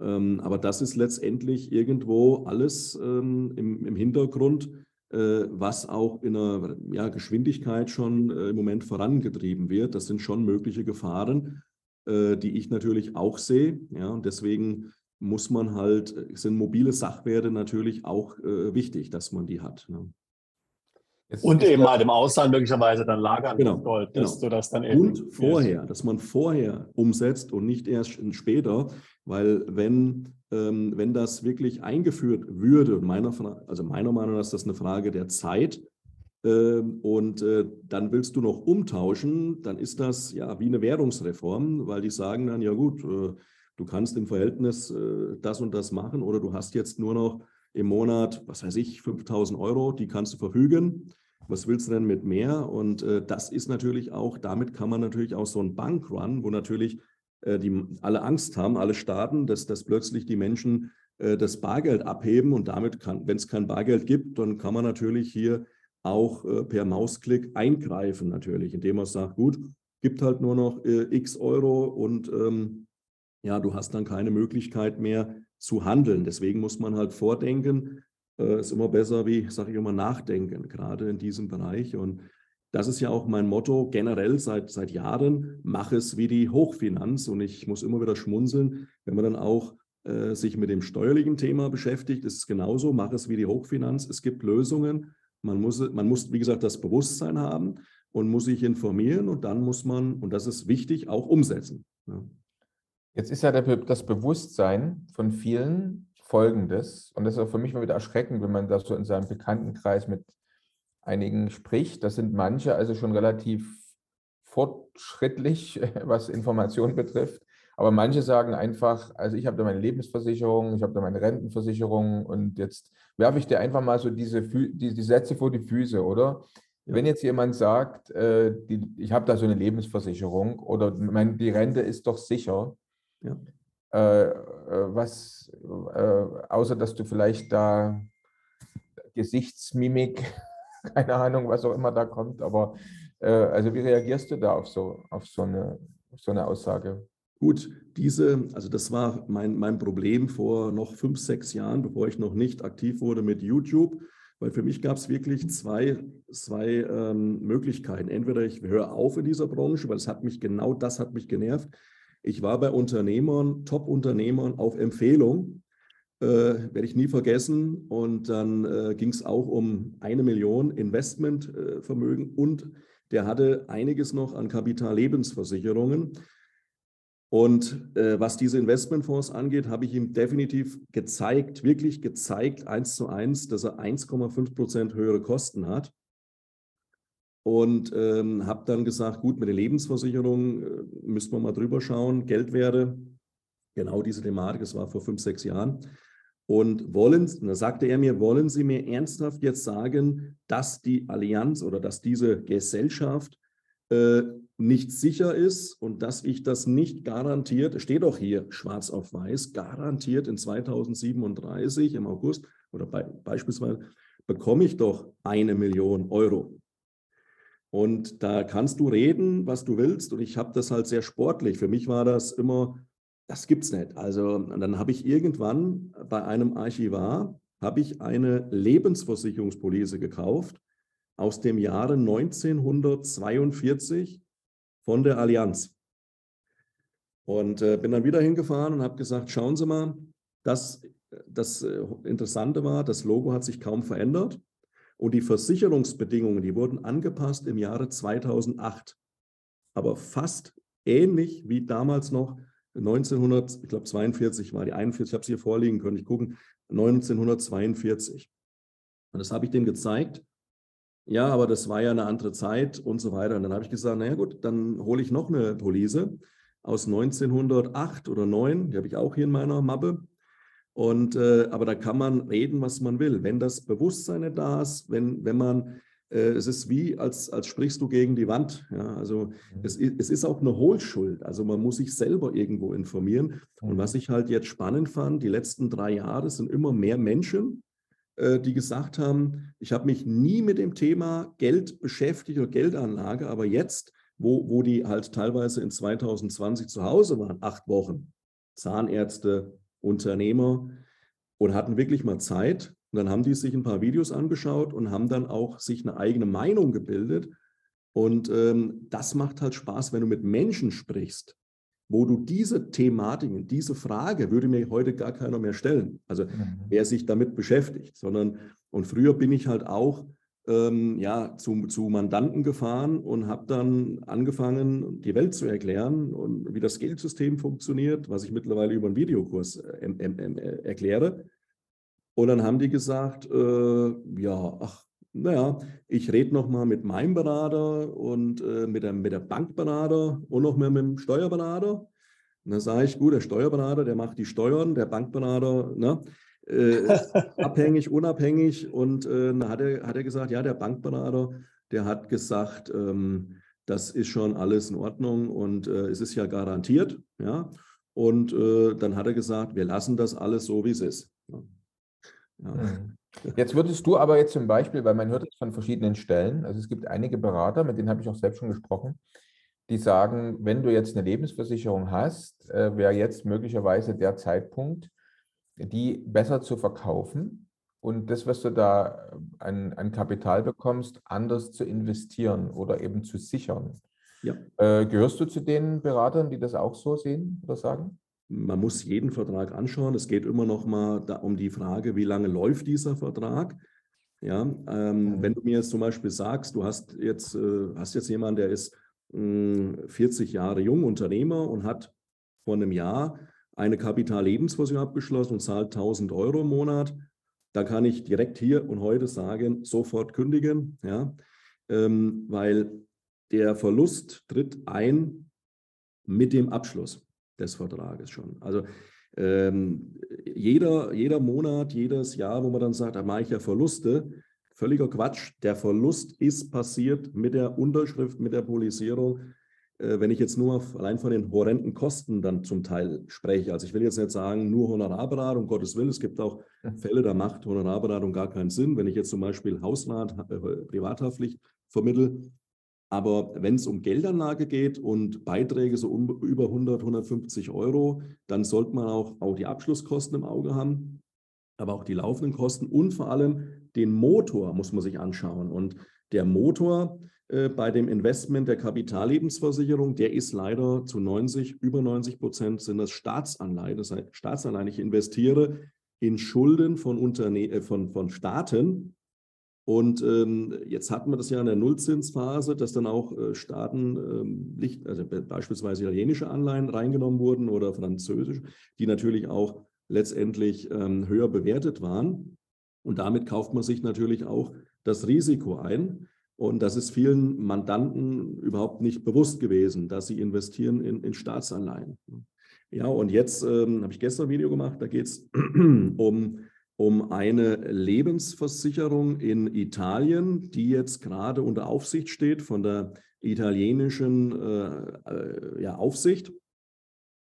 Ähm, aber das ist letztendlich irgendwo alles ähm, im, im Hintergrund was auch in einer ja, Geschwindigkeit schon äh, im Moment vorangetrieben wird. Das sind schon mögliche Gefahren, äh, die ich natürlich auch sehe. Ja, und deswegen muss man halt, sind mobile Sachwerte natürlich auch wichtig, dass man die hat. Ne? Und eben halt im Ausland möglicherweise dann lagern genau, Gold, dass genau. du das dann eben. Und vorher, dass man vorher umsetzt und nicht erst später, weil wenn ähm, wenn das wirklich eingeführt würde, und meiner, also meiner Meinung nach ist das eine Frage der Zeit, ähm, und äh, dann willst du noch umtauschen, dann ist das ja wie eine Währungsreform, weil die sagen dann, ja gut, äh, du kannst im Verhältnis äh, das und das machen oder du hast jetzt nur noch im Monat, was weiß ich, 5000 Euro, die kannst du verfügen. Was willst du denn mit mehr? Und das ist natürlich auch, damit kann man natürlich auch so einen Bankrun, wo natürlich äh, die alle Angst haben, alle Staaten, dass, dass plötzlich die Menschen äh, das Bargeld abheben und damit kann, wenn es kein Bargeld gibt, dann kann man natürlich hier auch äh, per Mausklick eingreifen natürlich, indem man sagt, gut, gibt halt nur noch x Euro und ähm, ja, du hast dann keine Möglichkeit mehr zu handeln. Deswegen muss man halt vordenken, äh, ist immer besser wie, sage ich immer, nachdenken, gerade in diesem Bereich und das ist ja auch mein Motto generell seit, seit Jahren, mach es wie die Hochfinanz. Und ich muss immer wieder schmunzeln, wenn man dann auch äh, sich mit dem steuerlichen Thema beschäftigt, ist es genauso, mach es wie die Hochfinanz. Es gibt Lösungen. Man muss, man muss, wie gesagt, das Bewusstsein haben und muss sich informieren und dann muss man, und das ist wichtig, auch umsetzen. Ja. Jetzt ist ja das Bewusstsein von vielen folgendes, und das ist auch für mich mal wieder erschreckend, wenn man das so in seinem Bekanntenkreis mit einigen spricht. Das sind manche also schon relativ fortschrittlich, [laughs] was Informationen betrifft. Aber manche sagen einfach, also ich habe da meine Lebensversicherung, ich habe da meine Rentenversicherung und jetzt werfe ich dir einfach mal so diese, die, die Sätze vor die Füße, oder? Ja. Wenn jetzt jemand sagt, äh, die, ich habe da so eine Lebensversicherung oder mein, die Rente ist doch sicher, ja. äh, äh was, äh, außer dass du vielleicht da Gesichtsmimik [laughs] keine Ahnung, was auch immer da kommt. Aber äh, also wie reagierst du da auf so, auf so, eine, auf so eine Aussage? Gut, diese, also das war mein, mein Problem vor noch fünf, sechs Jahren, bevor ich noch nicht aktiv wurde mit YouTube, weil für mich gab es wirklich zwei, zwei ähm, Möglichkeiten. Entweder ich höre auf in dieser Branche, weil es hat mich genau das hat mich genervt. Ich war bei Unternehmern, Top-Unternehmern auf Empfehlung, äh, werde ich nie vergessen. Und dann äh, ging es auch um eine Million Investmentvermögen äh, und der hatte einiges noch an Kapitallebensversicherungen. Und äh, was diese Investmentfonds angeht, habe ich ihm definitiv gezeigt, wirklich gezeigt, eins zu eins, dass er 1,5 Prozent höhere Kosten hat. Und ähm, habe dann gesagt, gut, mit der Lebensversicherung äh, müssen wir mal drüber schauen, Geldwerte, genau diese Thematik, das war vor fünf, sechs Jahren. Und wollen, da sagte er mir, wollen Sie mir ernsthaft jetzt sagen, dass die Allianz oder dass diese Gesellschaft äh, nicht sicher ist und dass ich das nicht garantiert, steht doch hier schwarz auf weiß, garantiert in 2037 im August oder bei, beispielsweise bekomme ich doch eine Million Euro. Und da kannst du reden, was du willst. Und ich habe das halt sehr sportlich. Für mich war das immer, das gibt es nicht. Also dann habe ich irgendwann bei einem Archivar, habe ich eine Lebensversicherungspolice gekauft aus dem Jahre 1942 von der Allianz. Und äh, bin dann wieder hingefahren und habe gesagt, schauen Sie mal, das, das äh, Interessante war, das Logo hat sich kaum verändert und die Versicherungsbedingungen, die wurden angepasst im Jahre 2008. Aber fast ähnlich wie damals noch 1900, ich glaube 42 war die 41, ich habe es hier vorliegen können, ich gucken, 1942. Und das habe ich dem gezeigt ja, aber das war ja eine andere Zeit und so weiter. Und dann habe ich gesagt, naja gut, dann hole ich noch eine Police aus 1908 oder 9, die habe ich auch hier in meiner Mappe. Und, äh, aber da kann man reden, was man will. Wenn das Bewusstsein nicht da ist, wenn, wenn man, äh, es ist wie, als, als sprichst du gegen die Wand. Ja? Also mhm. es, es ist auch eine Hohlschuld. Also man muss sich selber irgendwo informieren. Und mhm. was ich halt jetzt spannend fand, die letzten drei Jahre sind immer mehr Menschen, äh, die gesagt haben, ich habe mich nie mit dem Thema Geld beschäftigt oder Geldanlage, aber jetzt, wo, wo die halt teilweise in 2020 zu Hause waren, acht Wochen, Zahnärzte, Unternehmer und hatten wirklich mal Zeit. Und dann haben die sich ein paar Videos angeschaut und haben dann auch sich eine eigene Meinung gebildet. Und ähm, das macht halt Spaß, wenn du mit Menschen sprichst, wo du diese Thematiken, diese Frage würde mir heute gar keiner mehr stellen. Also mhm. wer sich damit beschäftigt, sondern und früher bin ich halt auch ähm, ja, zu, zu Mandanten gefahren und habe dann angefangen, die Welt zu erklären und wie das Geldsystem funktioniert, was ich mittlerweile über einen Videokurs äh, äh, erkläre. Und dann haben die gesagt, äh, ja, ach, naja, ich rede nochmal mit meinem Berater und äh, mit, der, mit der Bankberater und noch mehr mit dem Steuerberater. Und dann sage ich, gut, der Steuerberater, der macht die Steuern, der Bankberater, ne, [laughs] abhängig, unabhängig. Und äh, dann hat er, hat er gesagt, ja, der Bankberater, der hat gesagt, ähm, das ist schon alles in Ordnung und äh, es ist ja garantiert. Ja? Und äh, dann hat er gesagt, wir lassen das alles so, wie es ist. Ja. Ja. Mhm. Jetzt würdest du aber jetzt zum Beispiel, weil man hört es von verschiedenen Stellen, also es gibt einige Berater, mit denen habe ich auch selbst schon gesprochen, die sagen, wenn du jetzt eine Lebensversicherung hast, äh, wäre jetzt möglicherweise der Zeitpunkt, die besser zu verkaufen und das, was du da an, an Kapital bekommst, anders zu investieren oder eben zu sichern. Ja. Äh, gehörst du zu den Beratern, die das auch so sehen oder sagen? Man muss jeden Vertrag anschauen. Es geht immer noch mal um die Frage, wie lange läuft dieser Vertrag. Ja, ähm, mhm. wenn du mir jetzt zum Beispiel sagst, du hast jetzt, äh, hast jetzt jemanden, der ist mh, hm, 40 Jahre jung, Unternehmer und hat vor einem Jahr eine Kapitallebensversicherung abgeschlossen und zahlt 1000 Euro im Monat, da kann ich direkt hier und heute sagen, sofort kündigen, ja, ähm, weil der Verlust tritt ein mit dem Abschluss des Vertrages schon. Also ähm, jeder, jeder Monat, jedes Jahr, wo man dann sagt, da mache ich ja Verluste, völliger Quatsch. Der Verlust ist passiert mit der Unterschrift, mit der Polisierung. Äh, wenn ich jetzt nur auf, allein von den horrenden Kosten dann zum Teil spreche, also ich will jetzt nicht sagen, nur Honorarberatung, um Gottes Willen, es gibt auch Fälle, da macht Honorarberatung gar keinen Sinn. Wenn ich jetzt zum Beispiel Hausrat, äh, Privathaftpflicht vermittle, aber wenn es um Geldanlage geht und Beiträge so um, über 100, 150 Euro, dann sollte man auch, auch die Abschlusskosten im Auge haben, aber auch die laufenden Kosten und vor allem den Motor muss man sich anschauen. Und der Motor, bei dem Investment der Kapitallebensversicherung, der ist leider zu 90, über 90 Prozent sind das Staatsanleihen. Das heißt, Staatsanleihen, ich investiere in Schulden von, Unterne äh, von, von Staaten. Und ähm, jetzt hatten wir das ja in der Nullzinsphase, dass dann auch äh, Staaten, ähm, also beispielsweise italienische Anleihen reingenommen wurden oder französische, die natürlich auch letztendlich ähm, höher bewertet waren. Und damit kauft man sich natürlich auch das Risiko ein. Und das ist vielen Mandanten überhaupt nicht bewusst gewesen, dass sie investieren in, in Staatsanleihen. Ja, und jetzt ähm, habe ich gestern ein Video gemacht, da geht es [clears throat] um, um eine Lebensversicherung in Italien, die jetzt gerade unter Aufsicht steht von der italienischen äh, äh, ja, Aufsicht,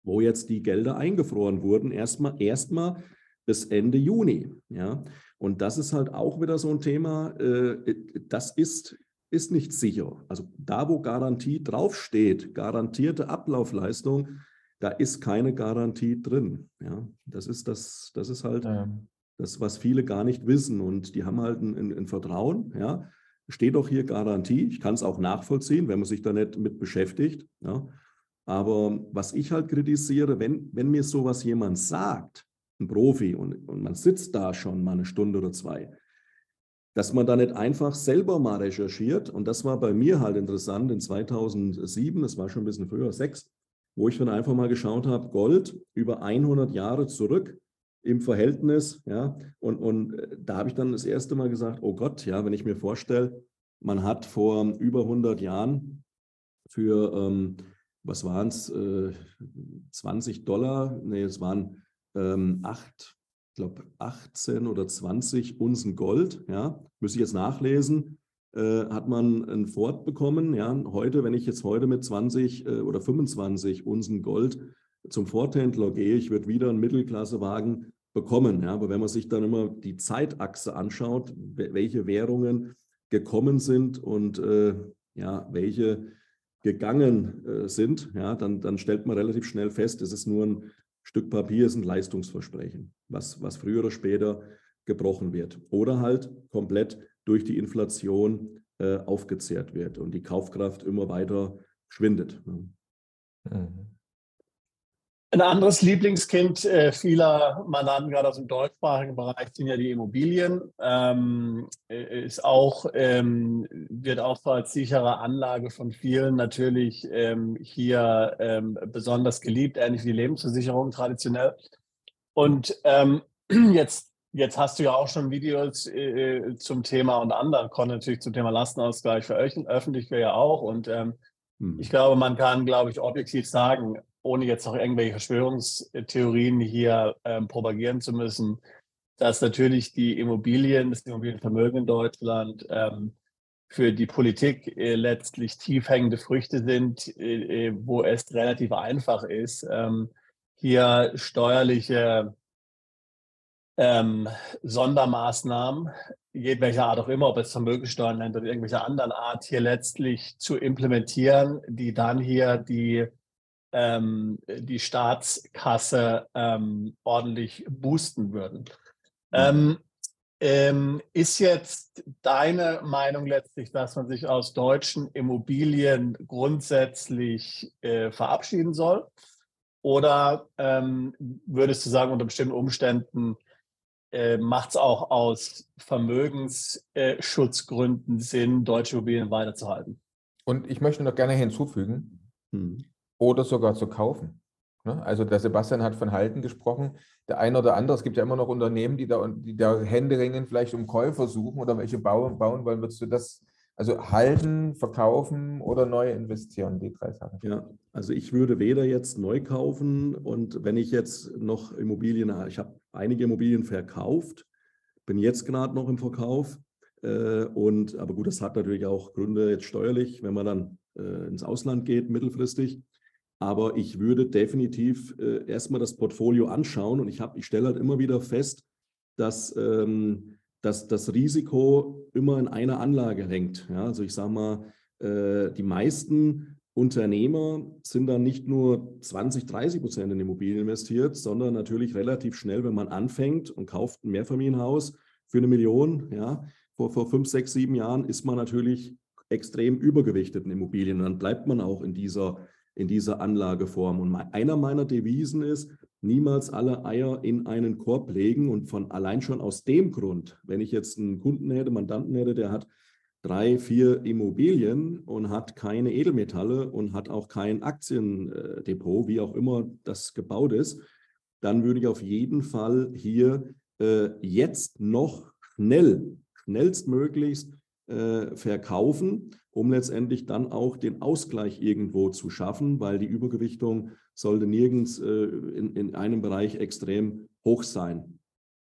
wo jetzt die Gelder eingefroren wurden, erstmal erstmal bis Ende Juni. Ja. Und das ist halt auch wieder so ein Thema, äh, das ist, ist nicht sicher. Also da, wo Garantie draufsteht, garantierte Ablaufleistung, da ist keine Garantie drin. Ja, das ist das, das ist halt ja. das, was viele gar nicht wissen. Und die haben halt ein, ein Vertrauen, ja. Steht doch hier Garantie. Ich kann es auch nachvollziehen, wenn man sich da nicht mit beschäftigt. Ja. Aber was ich halt kritisiere, wenn, wenn mir sowas jemand sagt, ein Profi, und, und man sitzt da schon mal eine Stunde oder zwei, dass man da nicht einfach selber mal recherchiert. Und das war bei mir halt interessant in 2007, das war schon ein bisschen früher, sechs, wo ich dann einfach mal geschaut habe, Gold über 100 Jahre zurück im Verhältnis, ja, und, und äh, da habe ich dann das erste Mal gesagt, oh Gott, ja, wenn ich mir vorstelle, man hat vor über 100 Jahren für, ähm, was waren es, äh, 20 Dollar, nee, es waren ähm, 8, ich glaube 18 oder 20 Unzen Gold, ja, müsste ich jetzt nachlesen, äh, hat man ein Ford bekommen. Ja, heute, wenn ich jetzt heute mit 20 äh, oder 25 Unsen Gold zum Ford-Händler gehe, ich würde wieder einen Mittelklassewagen bekommen. Ja, aber wenn man sich dann immer die Zeitachse anschaut, welche Währungen gekommen sind und äh, ja, welche gegangen äh, sind, ja, dann, dann stellt man relativ schnell fest, es ist nur ein Stück Papier, ist ein Leistungsversprechen, was, was früher oder später gebrochen wird. Oder halt komplett durch die Inflation äh, aufgezehrt wird und die Kaufkraft immer weiter schwindet. Ne? Mhm. Ein anderes Lieblingskind äh, vieler Mandanten, gerade aus dem deutschsprachigen Bereich, sind ja die Immobilien. Ähm, äh, ist auch, ähm, wird auch als sichere Anlage von vielen natürlich ähm, hier ähm, besonders geliebt, ähnlich wie die Lebensversicherung traditionell. Und ähm, [clears throat] jetzt Jetzt hast du ja auch schon Videos äh, zum Thema und anderen Content natürlich zum Thema Lastenausgleich veröffentlicht, wir ja auch. Und ähm, hm. ich glaube, man kann, glaube ich, objektiv sagen, ohne jetzt noch irgendwelche Verschwörungstheorien hier ähm, propagieren zu müssen, dass natürlich die Immobilien, das Immobilienvermögen in Deutschland ähm, für die Politik äh, letztlich tief hängende Früchte sind, äh, äh wo es relativ einfach ist, ähm, hier steuerliche ähm, Sondermaßnahmen, jedwelcher Art auch immer, ob es Vermögensteuern nennt oder irgendwelcher anderen Art, hier letztlich zu implementieren, die dann hier die, ähm, die Staatskasse ähm, ordentlich boosten würden. Mhm. Ähm, ist jetzt deine Meinung letztlich, dass man sich aus deutschen Immobilien grundsätzlich äh, verabschieden soll? Oder ähm, würdest du sagen, unter bestimmten Umständen äh, macht es auch aus Vermögensschutzgründen Sinn, deutsche Immobilien weiterzuhalten. Und ich möchte noch gerne hinzufügen, hm. Oder sogar zu kaufen. Ne? Also der Sebastian hat von Halten gesprochen. Der eine oder andere, es gibt ja immer noch Unternehmen, die da, die da händeringend vielleicht um Käufer suchen oder welche bauen, bauen wollen. Würdest du das also halten, verkaufen oder neu investieren, die drei Sachen. Ja, also ich würde weder jetzt neu kaufen und wenn ich jetzt noch Immobilien, ich habe einige Immobilien verkauft, bin jetzt gerade noch im Verkauf. Äh, und, aber gut, das hat natürlich auch Gründe jetzt steuerlich, wenn man dann äh, ins Ausland geht, mittelfristig. Aber ich würde definitiv äh, erstmal das Portfolio anschauen und ich, ich stelle halt immer wieder fest, dass ähm, dass das Risiko immer in einer Anlage hängt. Ja, also ich sage mal, äh, die meisten Unternehmer sind dann nicht nur 20, 30 Prozent in Immobilien investiert, sondern natürlich relativ schnell, wenn man anfängt und kauft ein Mehrfamilienhaus für eine Million, ja, vor, vor fünf, sechs, sieben Jahren ist man natürlich extrem übergewichteten Immobilien. Und dann bleibt man auch in dieser, in dieser Anlageform. Und einer meiner Devisen ist, niemals alle Eier in einen Korb legen. Und von allein schon aus dem Grund, wenn ich jetzt einen Kunden hätte, Mandanten hätte, der hat drei, vier Immobilien und hat keine Edelmetalle und hat auch kein Aktiendepot, wie auch immer das gebaut ist, dann würde ich auf jeden Fall hier äh, jetzt noch schnell, schnellstmöglichst äh, verkaufen, um letztendlich dann auch den Ausgleich irgendwo zu schaffen, weil die Übergewichtung sollte nirgends äh, in, in einem Bereich extrem hoch sein.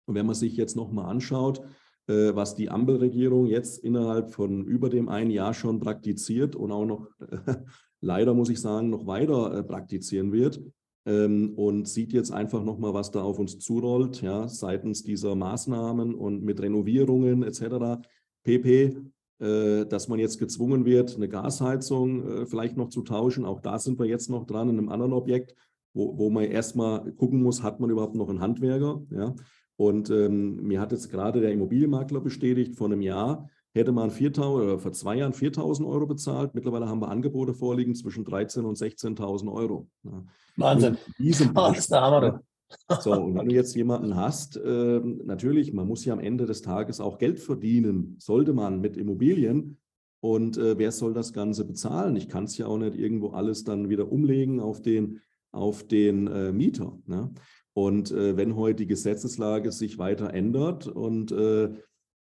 Und wenn man sich jetzt nochmal anschaut, äh, was die Ampelregierung jetzt innerhalb von über dem einen Jahr schon praktiziert und auch noch, [laughs] leider muss ich sagen, noch weiter äh, praktizieren wird, ähm, und sieht jetzt einfach nochmal, was da auf uns zurollt, ja, seitens dieser Maßnahmen und mit Renovierungen etc. pp, äh, dass man jetzt gezwungen wird, eine Gasheizung äh, vielleicht noch zu tauschen. Auch da sind wir jetzt noch dran in einem anderen Objekt, wo, wo man erstmal gucken muss, hat man überhaupt noch einen Handwerker? Ja? Und ähm, mir hat jetzt gerade der Immobilienmakler bestätigt, vor einem Jahr hätte man 4.000 oder vor zwei Jahren 4.000 Euro bezahlt. Mittlerweile haben wir Angebote vorliegen zwischen 13.000 und 16.000 Euro. Ja. Wahnsinn. [laughs] das ist der Hammer. So, und wenn du jetzt jemanden hast, äh, natürlich, man muss ja am Ende des Tages auch Geld verdienen, sollte man mit Immobilien. Und äh, wer soll das Ganze bezahlen? Ich kann es ja auch nicht irgendwo alles dann wieder umlegen auf den, auf den äh, Mieter. Ne? Und äh, wenn heute die Gesetzeslage sich weiter ändert und äh,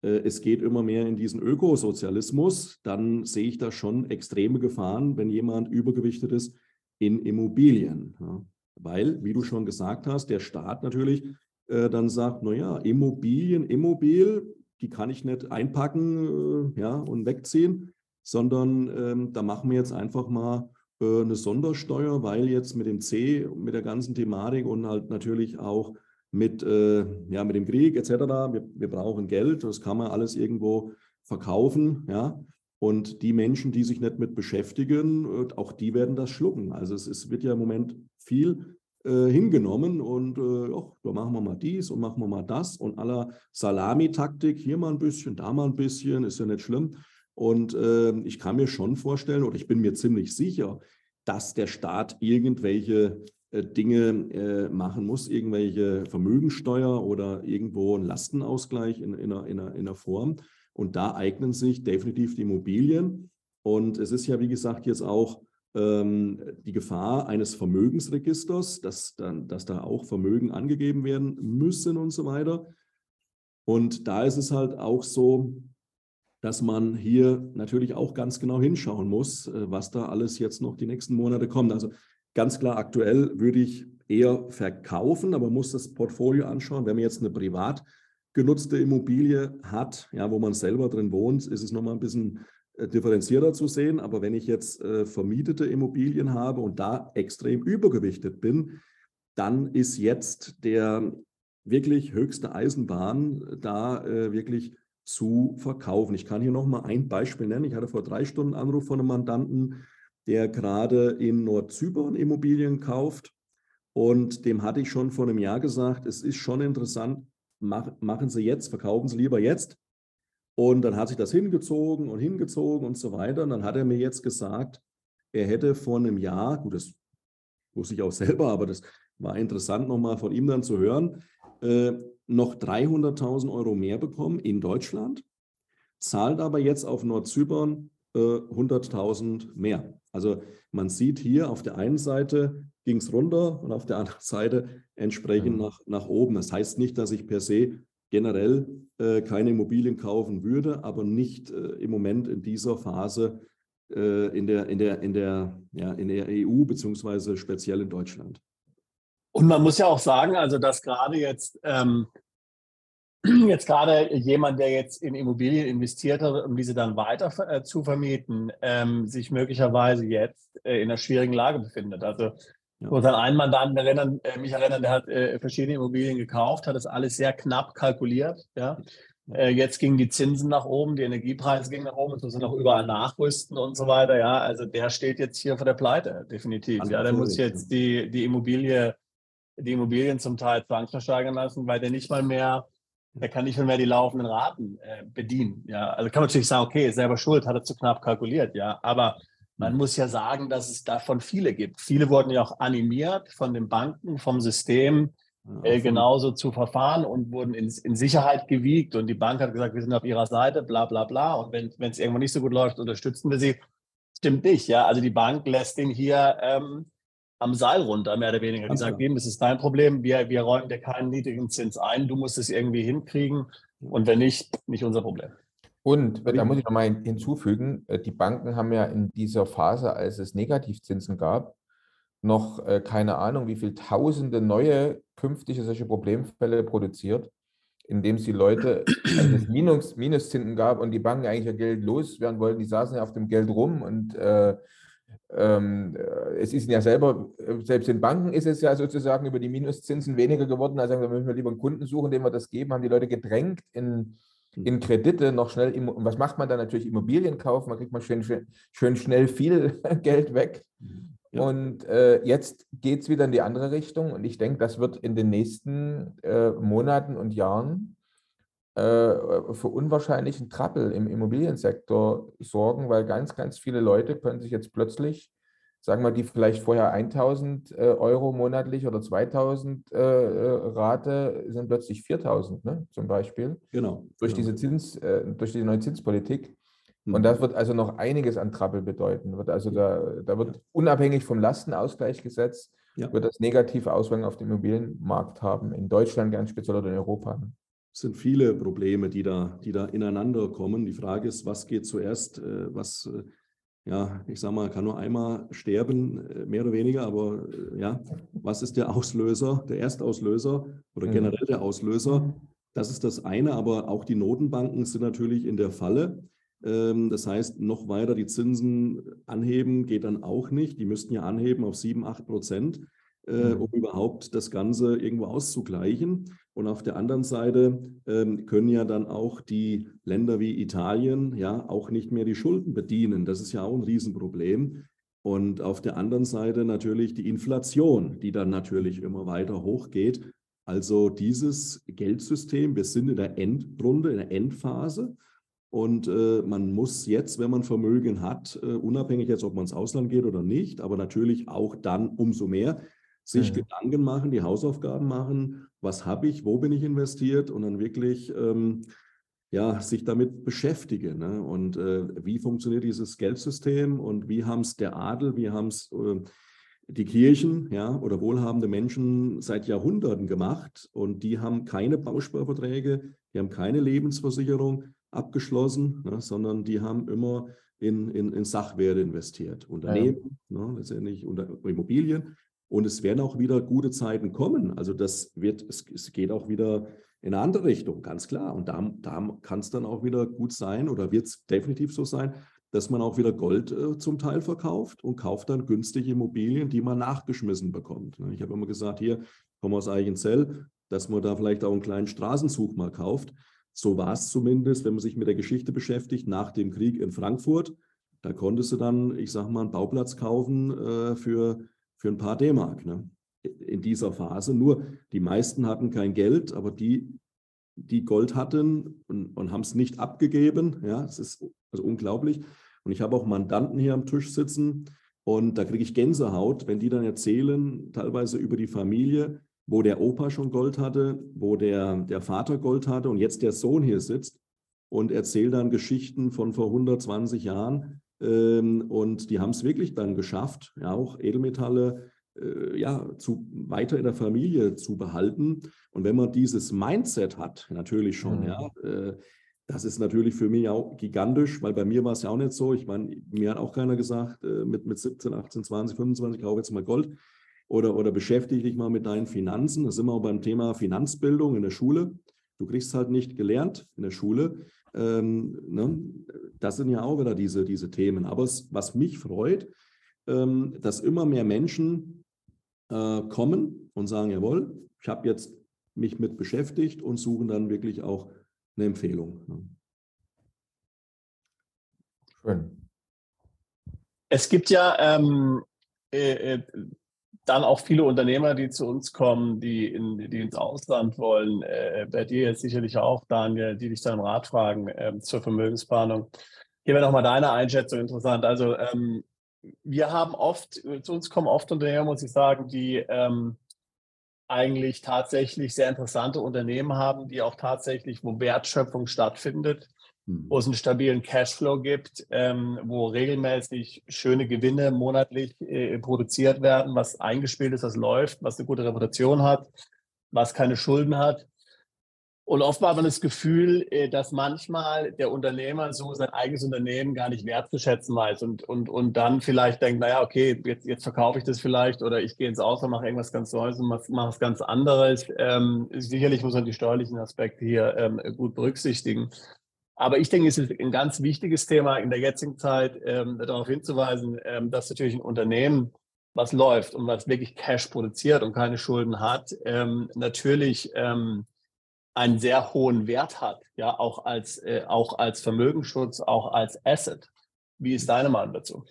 äh, es geht immer mehr in diesen Ökosozialismus, dann sehe ich da schon extreme Gefahren, wenn jemand übergewichtet ist in Immobilien. Ja? Weil, wie du schon gesagt hast, der Staat natürlich äh, dann sagt, naja, Immobilien, Immobil, die kann ich nicht einpacken äh, ja, und wegziehen, sondern ähm, da machen wir jetzt einfach mal äh, eine Sondersteuer, weil jetzt mit dem C, mit der ganzen Thematik und halt natürlich auch mit, äh, ja, mit dem Krieg etc., wir, wir brauchen Geld, das kann man alles irgendwo verkaufen, ja. Und die Menschen, die sich nicht mit beschäftigen, äh, auch die werden das schlucken. Also es, es wird ja im Moment viel äh, hingenommen und äh, och, da machen wir mal dies und machen wir mal das und aller Salamitaktik, hier mal ein bisschen, da mal ein bisschen, ist ja nicht schlimm. Und äh, ich kann mir schon vorstellen, oder ich bin mir ziemlich sicher, dass der Staat irgendwelche äh, Dinge äh, machen muss, irgendwelche Vermögensteuer oder irgendwo einen Lastenausgleich in, in, einer, in, einer, in einer Form. Und da eignen sich definitiv die Immobilien. Und es ist ja, wie gesagt, jetzt auch ähm, die Gefahr eines Vermögensregisters, dass, dann, dass da auch Vermögen angegeben werden müssen und so weiter. Und da ist es halt auch so, dass man hier natürlich auch ganz genau hinschauen muss, äh, was da alles jetzt noch die nächsten Monate kommt. Also ganz klar, aktuell würde ich eher verkaufen, aber muss das Portfolio anschauen. Wenn man jetzt eine privat genutzte Immobilie hat, ja, wo man selber drin wohnt, ist es nochmal ein bisschen äh, differenzierter zu sehen. Aber wenn ich jetzt äh, vermietete Immobilien habe und da extrem übergewichtet bin, dann ist jetzt der wirklich höchste Eisenbahn da äh, wirklich zu verkaufen. Ich kann hier nochmal ein Beispiel nennen. Ich hatte vor drei Stunden Anruf von einem Mandanten, der gerade in Nordzypern Immobilien kauft. Und dem hatte ich schon vor einem Jahr gesagt, es ist schon interessant, mach, machen Sie jetzt, verkaufen Sie lieber jetzt. Und dann hat sich das hingezogen und hingezogen und so weiter. Und dann hat er mir jetzt gesagt, er hätte vor einem Jahr, gut, das wusste ich auch selber, aber das war interessant nochmal von ihm dann zu hören, äh, noch 300.000 Euro mehr bekommen in Deutschland, zahlt aber jetzt auf Nordzypern äh, 100.000 mehr. Also man sieht hier auf der einen Seite ging es runter und auf der anderen Seite entsprechend nach, nach oben. Das heißt nicht, dass ich per se generell äh, keine Immobilien kaufen würde, aber nicht äh, im Moment in dieser Phase äh, in, der, in, der, in, der, ja, in der EU beziehungsweise speziell in Deutschland. Und man muss ja auch sagen, also dass gerade jetzt, ähm, jetzt gerade jemand, der jetzt in Immobilien investiert hat, um diese dann weiter äh, zu vermieten, ähm, sich möglicherweise jetzt äh, in einer schwierigen Lage befindet. Also ich muss an einen Mandanten erinnern, äh, mich erinnern, der hat äh, verschiedene Immobilien gekauft, hat das alles sehr knapp kalkuliert. Ja. Äh, jetzt gingen die Zinsen nach oben, die Energiepreise gingen nach oben, es müssen auch überall nachrüsten und so weiter. Ja, also der steht jetzt hier vor der Pleite, definitiv. Ja, der muss jetzt die, die Immobilie, die Immobilien zum Teil zwangsversteigern lassen, weil der nicht mal mehr der kann nicht mehr die laufenden Raten äh, bedienen. Ja, also kann man natürlich sagen, okay, selber schuld, hat er zu knapp kalkuliert, ja, aber man muss ja sagen, dass es davon viele gibt. Viele wurden ja auch animiert von den Banken, vom System, äh, genauso zu verfahren und wurden in, in, Sicherheit gewiegt. Und die Bank hat gesagt, wir sind auf ihrer Seite, bla bla bla. Und wenn es irgendwann nicht so gut läuft, unterstützen wir sie. Stimmt nicht, ja. Also die Bank lässt ihn hier ähm, am Seil runter, mehr oder weniger. Die sagt ihm, das ist dein Problem, wir, wir räumen dir keinen niedrigen Zins ein, du musst es irgendwie hinkriegen. Und wenn nicht, nicht unser Problem. Und da muss ich nochmal hinzufügen, äh, die Banken haben ja in dieser Phase, als es Negativzinsen gab, noch äh, keine Ahnung, wie viele tausende neue künftige solche Problemfälle produziert, indem sie Leute, [clears throat] als es Minus, Minuszinsen gab und die Banken eigentlich ihr Geld loswerden wollten, die saßen ja auf dem Geld rum und äh, es ist ja selber, selbst in Banken ist es ja sozusagen über die Minuszinsen weniger geworden. Also da müssen wir lieber einen Kunden suchen, dem wir das geben, haben die Leute gedrängt in, hm. in Kredite noch schnell. Und was macht man dann natürlich? Immobilien kaufen, man kriegt man schön, schön, schön schnell viel [laughs] Geld weg. Ja. Und äh, jetzt geht es wieder in die andere Richtung. Und ich denke, das wird in den nächsten äh, Monaten und Jahren äh, für unwahrscheinlichen Trappel im Immobiliensektor sorgen, weil ganz, ganz viele Leute können sich jetzt plötzlich, sagen wir, die vielleicht vorher 1000 äh, Euro monatlich oder 2000 äh, Rate, sind plötzlich 4000 ne, zum Beispiel. Genau. Durch genau. diese Zins, durch die neue Zinspolitik. Und mhm. das wird also noch einiges an Trappel bedeuten. Wird also da, da wird unabhängig vom Lastenausgleichsgesetz, ja. wird das negative Auswirkungen auf den Immobilienmarkt haben, in Deutschland ganz speziell oder in Europa. Es sind viele Probleme, die da, die da ineinander kommen. Die Frage ist, was geht zuerst? Äh, was, äh, ja, ich sage mal, kann nur einmal sterben, äh, mehr oder weniger, aber ja, was ist der Auslöser, der Erstauslöser oder mhm. generell der Auslöser? Das ist das eine, aber auch die Notenbanken sind natürlich in der Falle. Ähm, das heißt, noch weiter die Zinsen anheben geht dann auch nicht. Die müssten ja anheben auf 7, 8 Prozent, mhm. um überhaupt das Ganze irgendwo auszugleichen. Und auf der anderen Seite ähm, können ja dann auch die Länder wie Italien ja auch nicht mehr die Schulden bedienen. Das ist ja auch ein Riesenproblem. Und auf der anderen Seite natürlich die Inflation, die dann natürlich immer weiter hochgeht. Also dieses Geldsystem, wir sind in der Endrunde, in der Endphase. Und äh, man muss jetzt, wenn man Vermögen hat, äh, unabhängig jetzt, ob man ins Ausland geht oder nicht, aber natürlich auch dann umso mehr, sich mhm. Gedanken machen, die Hausaufgaben machen, was habe ich, wo bin ich investiert und dann wirklich ähm, ja, sich damit beschäftigen. Ne? Und äh, wie funktioniert dieses Geldsystem und wie haben es der Adel, wie haben es äh, die Kirchen ja, oder wohlhabende Menschen seit Jahrhunderten gemacht und die haben keine Bausparverträge, die haben keine Lebensversicherung abgeschlossen, ne, sondern die haben immer in, in, in Sachwerte investiert. Unternehmen, ja. ne, letztendlich unter Immobilien und es werden auch wieder gute Zeiten kommen. Also das wird, es, es geht auch wieder in eine andere Richtung, ganz klar. Und da, da kann es dann auch wieder gut sein oder wird es definitiv so sein, dass man auch wieder Gold äh, zum Teil verkauft und kauft dann günstige Immobilien, die man nachgeschmissen bekommt. Ich habe immer gesagt, hier, komme aus Eichenzell, dass man da vielleicht auch einen kleinen Straßenzug mal kauft. So war es zumindest, wenn man sich mit der Geschichte beschäftigt, nach dem Krieg in Frankfurt. Da konntest du dann, ich sage mal, einen Bauplatz kaufen äh, für für ein paar D-Mark ne? in dieser Phase. Nur die meisten hatten kein Geld, aber die, die Gold hatten und, und haben es nicht abgegeben. Ja, es ist also unglaublich. Und ich habe auch Mandanten hier am Tisch sitzen und da kriege ich Gänsehaut, wenn die dann erzählen, teilweise über die Familie, wo der Opa schon Gold hatte, wo der, der Vater Gold hatte und jetzt der Sohn hier sitzt und erzählt dann Geschichten von vor 120 Jahren, ähm, und die haben es wirklich dann geschafft, ja, auch Edelmetalle äh, ja, zu, weiter in der Familie zu behalten. Und wenn man dieses Mindset hat, natürlich schon, mhm. ja, äh, das ist natürlich für mich auch gigantisch, weil bei mir war es ja auch nicht so. Ich meine, mir hat auch keiner gesagt, äh, mit, mit 17, 18, 20, 25 kaufe jetzt mal Gold oder, oder beschäftige dich mal mit deinen Finanzen. Das sind wir auch beim Thema Finanzbildung in der Schule. Du kriegst halt nicht gelernt in der Schule. Ähm, ne? Das sind ja auch wieder diese, diese Themen. Aber es, was mich freut, ähm, dass immer mehr Menschen äh, kommen und sagen, jawohl, ich habe jetzt mich mit beschäftigt und suchen dann wirklich auch eine Empfehlung. Ne? Schön. Es gibt ja ähm, äh, äh dann auch viele Unternehmer, die zu uns kommen, die, in, die ins Ausland wollen. Äh, bei dir jetzt sicherlich auch, Daniel, die dich dann Rat fragen äh, zur Vermögensplanung. Hier wäre nochmal deine Einschätzung interessant. Also ähm, wir haben oft, zu uns kommen oft Unternehmer, muss ich sagen, die ähm, eigentlich tatsächlich sehr interessante Unternehmen haben, die auch tatsächlich, wo Wertschöpfung stattfindet. Wo es einen stabilen Cashflow gibt, ähm, wo regelmäßig schöne Gewinne monatlich äh, produziert werden, was eingespielt ist, was läuft, was eine gute Reputation hat, was keine Schulden hat. Und oft hat man das Gefühl, äh, dass manchmal der Unternehmer so sein eigenes Unternehmen gar nicht wertzuschätzen weiß und, und, und dann vielleicht denkt, naja, okay, jetzt, jetzt verkaufe ich das vielleicht oder ich gehe ins Ausland, mache irgendwas ganz Neues und mache was ganz anderes. Ähm, sicherlich muss man die steuerlichen Aspekte hier ähm, gut berücksichtigen. Aber ich denke, es ist ein ganz wichtiges Thema in der jetzigen Zeit, ähm, darauf hinzuweisen, ähm, dass natürlich ein Unternehmen, was läuft und was wirklich Cash produziert und keine Schulden hat, ähm, natürlich ähm, einen sehr hohen Wert hat, ja, auch als, äh, auch als Vermögensschutz, auch als Asset. Wie ist deine Meinung dazu?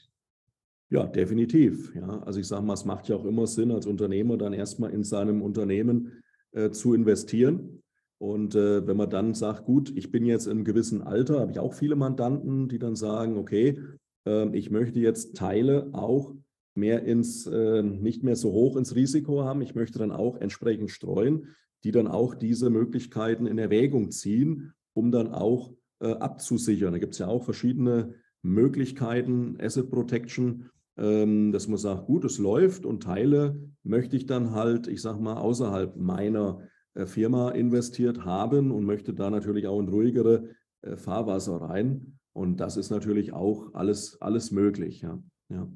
Ja, definitiv. Ja, also ich sage mal, es macht ja auch immer Sinn, als Unternehmer dann erstmal in seinem Unternehmen äh, zu investieren. Und äh, wenn man dann sagt, gut, ich bin jetzt einem gewissen Alter, habe ich auch viele Mandanten, die dann sagen, okay, äh, ich möchte jetzt Teile auch mehr ins, äh, nicht mehr so hoch ins Risiko haben. Ich möchte dann auch entsprechend streuen die dann auch diese Möglichkeiten in Erwägung ziehen, um dann auch äh, abzusichern. Da gibt es ja auch verschiedene Möglichkeiten, Asset Protection, ähm, dass man sagt, gut, es läuft und Teile möchte ich dann halt, ich sage mal, außerhalb meiner Firma investiert haben und möchte da natürlich auch in ruhigere äh, Fahrwasser rein. Und das ist natürlich auch alles, alles möglich. Ja. ja.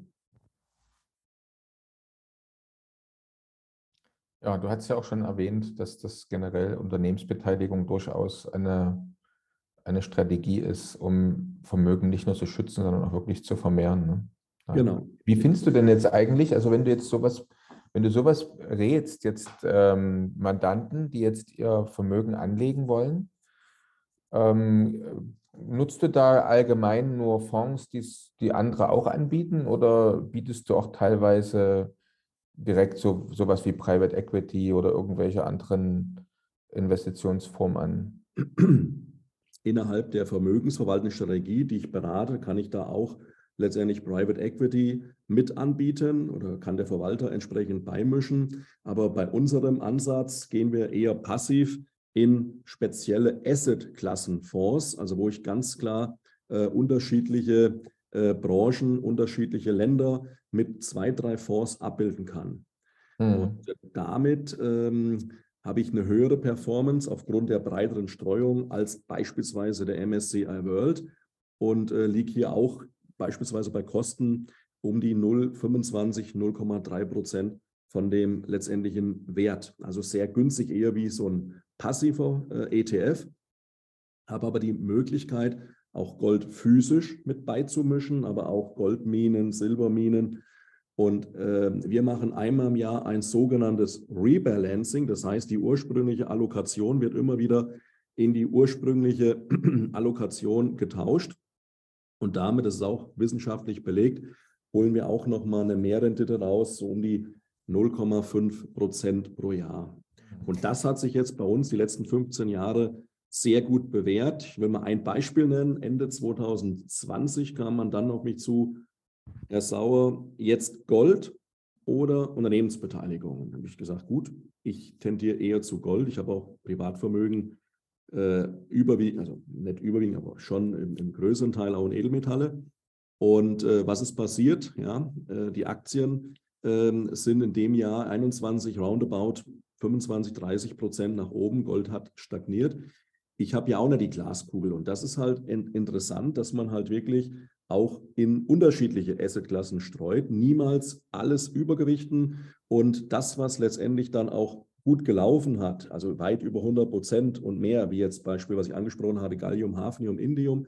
Ja, du hast ja auch schon erwähnt, dass das generell Unternehmensbeteiligung durchaus eine, eine Strategie ist, um Vermögen nicht nur zu schützen, sondern auch wirklich zu vermehren. Ne? Genau. Wie findest du denn jetzt eigentlich, also wenn du jetzt sowas, wenn du sowas rätst, jetzt ähm, Mandanten, die jetzt ihr Vermögen anlegen wollen, ähm, nutzt du da allgemein nur Fonds, die andere auch anbieten oder bietest du auch teilweise direkt so sowas wie Private Equity oder irgendwelche anderen Investitionsformen an? Innerhalb der vermögensverwaltenden Strategie, die ich berate, kann ich da auch letztendlich Private Equity mit anbieten oder kann der Verwalter entsprechend beimischen. Aber bei unserem Ansatz gehen wir eher passiv in spezielle Asset-Klassenfonds, also wo ich ganz klar äh, unterschiedliche äh, Branchen, unterschiedliche Länder mit zwei, drei Fonds abbilden kann. Mhm. Und damit ähm, habe ich eine höhere Performance aufgrund der breiteren Streuung als beispielsweise der MSCI World und äh, liege hier auch beispielsweise bei Kosten um die 0,25, 0,3 Prozent von dem letztendlichen Wert. Also sehr günstig, eher wie so ein passiver äh, ETF, habe aber die Möglichkeit, auch Gold physisch mit beizumischen, aber auch Goldminen, Silberminen. Und äh, wir machen einmal im Jahr ein sogenanntes Rebalancing. Das heißt, die ursprüngliche Allokation wird immer wieder in die ursprüngliche [clears throat] Allokation getauscht. Und damit, das ist auch wissenschaftlich belegt, holen wir auch nochmal eine Mehrrendite raus, so um die 0,5 Prozent pro Jahr. Und das hat sich jetzt bei uns die letzten 15 Jahre sehr gut bewährt. Ich will mal ein Beispiel nennen. Ende 2020 kam man dann auf mich zu, Herr Sauer, jetzt Gold oder Unternehmensbeteiligung. Da habe ich gesagt, gut, ich tendiere eher zu Gold. Ich habe auch Privatvermögen äh, überwiegend, also nicht überwiegend, aber schon im, im größeren Teil auch in Edelmetalle. Und äh, was ist passiert? Ja, äh, die Aktien ähm, sind in dem Jahr 21 roundabout 25, 30 Prozent nach oben. Gold hat stagniert ich habe ja auch nicht die Glaskugel. Und das ist halt interessant, dass man halt wirklich auch in unterschiedliche Assetklassen streut, niemals alles übergewichten und das, was letztendlich dann auch gut gelaufen hat, also weit über 100 Prozent und mehr, wie jetzt Beispiel, was ich angesprochen hatte, Gallium, Hafnium, Indium,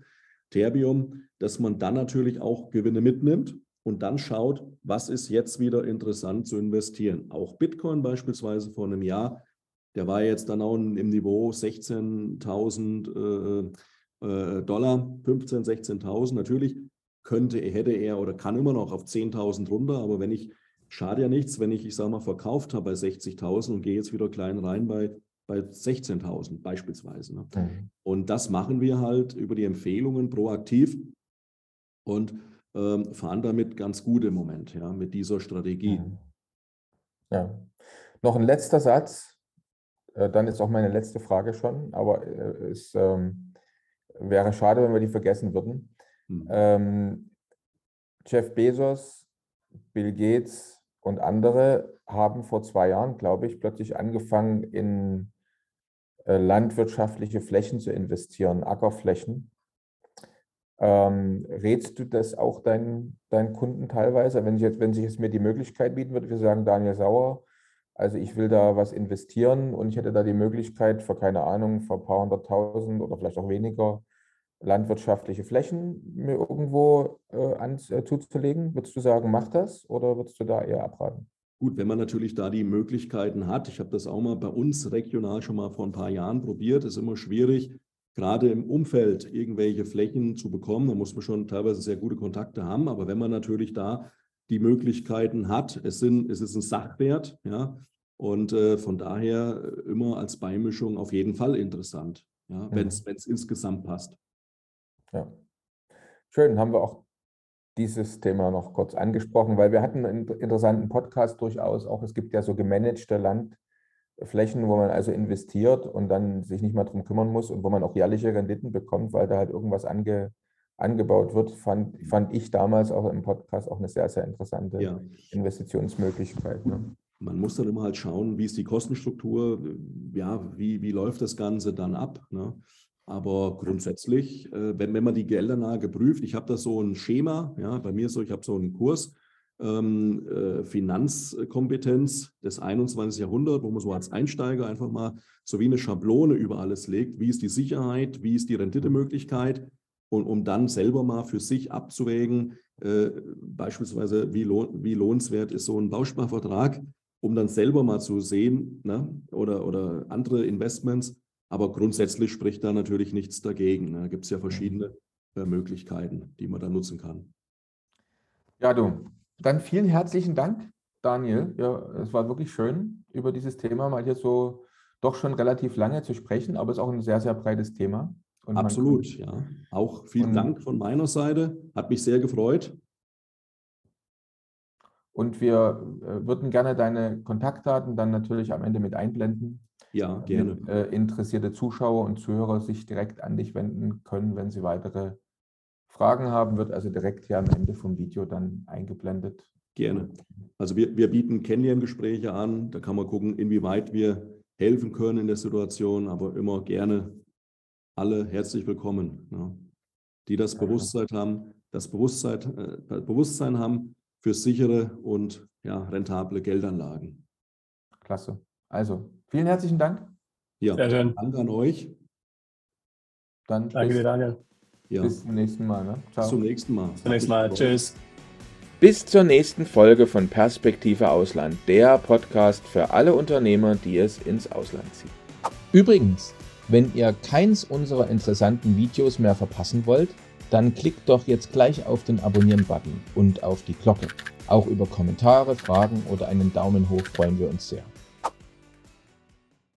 Terbium, dass man dann natürlich auch Gewinne mitnimmt und dann schaut, was ist jetzt wieder interessant zu investieren. Auch Bitcoin beispielsweise vor einem Jahr der war jetzt dann auch im Niveau 16.000 äh, äh, Dollar, 15.000, 16.000. Natürlich könnte, hätte er oder kann immer noch auf 10.000 runter, aber wenn ich schade ja nichts, wenn ich, ich sage mal, verkauft habe bei 60.000 und gehe jetzt wieder klein rein bei, bei 16.000 beispielsweise. Ne? Mhm. Und das machen wir halt über die Empfehlungen proaktiv und ähm, fahren damit ganz gut im Moment, ja, mit dieser Strategie. Mhm. Ja. Noch ein letzter Satz, äh, dann ist auch meine letzte Frage schon, aber äh, es ähm, wäre schade, wenn wir die vergessen würden. Mhm. Ähm, Jeff Bezos, Bill Gates und andere haben vor zwei Jahren, glaube ich, plötzlich angefangen, in äh, landwirtschaftliche Flächen zu investieren, Ackerflächen. Ähm, rätst du das auch deinen, deinen Kunden teilweise? Wenn, ich jetzt, wenn sich jetzt mir die Möglichkeit bieten würde, wir sagen, Daniel Sauer, also ich will da was investieren und ich hätte da die Möglichkeit für keine Ahnung, für ein paar hunderttausend oder vielleicht auch weniger landwirtschaftliche Flächen mir irgendwo äh, an, äh, zuzulegen. Würdest du sagen, mach das oder würdest du da eher abraten? Gut, wenn man natürlich da die Möglichkeiten hat, ich habe das auch mal bei uns regional schon mal vor ein paar Jahren probiert, ist immer schwierig, gerade im Umfeld irgendwelche Flächen zu bekommen. Da muss man schon teilweise sehr gute Kontakte haben, aber wenn man natürlich da die Möglichkeiten hat. Es, sind, es ist ein Sachwert, ja, und äh, von daher äh, immer als Beimischung auf jeden Fall interessant, ja, mhm. wenn es insgesamt passt. Ja. Schön, haben wir auch dieses Thema noch kurz angesprochen, weil wir hatten einen interessanten Podcast durchaus auch. Es gibt ja so gemanagte Landflächen, wo man also investiert und dann sich nicht mal darum kümmern muss und wo man auch jährliche Renditen bekommt, weil da halt irgendwas ange, angebaut wird, fand, fand ich damals auch im Podcast auch eine sehr, sehr interessante ja. Investitionsmöglichkeit. Ne? Man muss dann immer halt schauen, wie ist die Kostenstruktur, ja, wie, wie läuft das Ganze dann ab. Ne? Aber grundsätzlich, äh, wenn, wenn man die Geldanlage prüft, ich habe da so ein Schema, ja, bei mir so, ich habe so einen Kurs, ähm, äh, Finanzkompetenz des 21. Jahrhunderts, wo man so als Einsteiger einfach mal so wie eine Schablone über alles legt. Wie ist die Sicherheit? Wie ist die Renditemöglichkeit? und um dann selber mal für sich abzuwägen, äh, beispielsweise wie, lohn, wie lohnenswert ist so ein Bausparvertrag, um dann selber mal zu sehen ne? oder, oder andere Investments. Aber grundsätzlich spricht da natürlich nichts dagegen. Ne? Da gibt es ja verschiedene äh, Möglichkeiten, die man da nutzen kann. Ja, du, dann vielen herzlichen Dank, Daniel. Ja, es war wirklich schön, über dieses Thema mal hier so doch schon relativ lange zu sprechen, aber es ist auch ein sehr, sehr breites Thema. Und Absolut, ja. Auch vielen Dank von meiner Seite. Hat mich sehr gefreut. Und wir äh, würden gerne deine Kontaktdaten dann natürlich am Ende mit einblenden. Ja, gerne. Damit, äh, interessierte Zuschauer und Zuhörer sich direkt an dich wenden können, wenn sie weitere Fragen haben, wird also direkt hier am Ende vom Video dann eingeblendet. Gerne. Also wir, wir bieten Kennenlerngespräche an. Da kann man gucken, inwieweit wir helfen können in der Situation, aber immer gerne alle herzlich willkommen, ja, die das Bewusstsein haben, das Bewusstsein, äh, Bewusstsein haben für sichere und ja, rentable Geldanlagen. Klasse. Also, vielen herzlichen Dank. Ja, Sehr schön. Danke an euch. Dann Danke dir, Daniel. Ja. Bis zum nächsten Mal. Ne? Ciao. Bis zum nächsten Mal. Bis zum nächsten Mal. Tschüss. Bis zur nächsten Folge von Perspektive Ausland, der Podcast für alle Unternehmer, die es ins Ausland ziehen. Übrigens, wenn ihr keins unserer interessanten Videos mehr verpassen wollt, dann klickt doch jetzt gleich auf den Abonnieren-Button und auf die Glocke. Auch über Kommentare, Fragen oder einen Daumen hoch freuen wir uns sehr.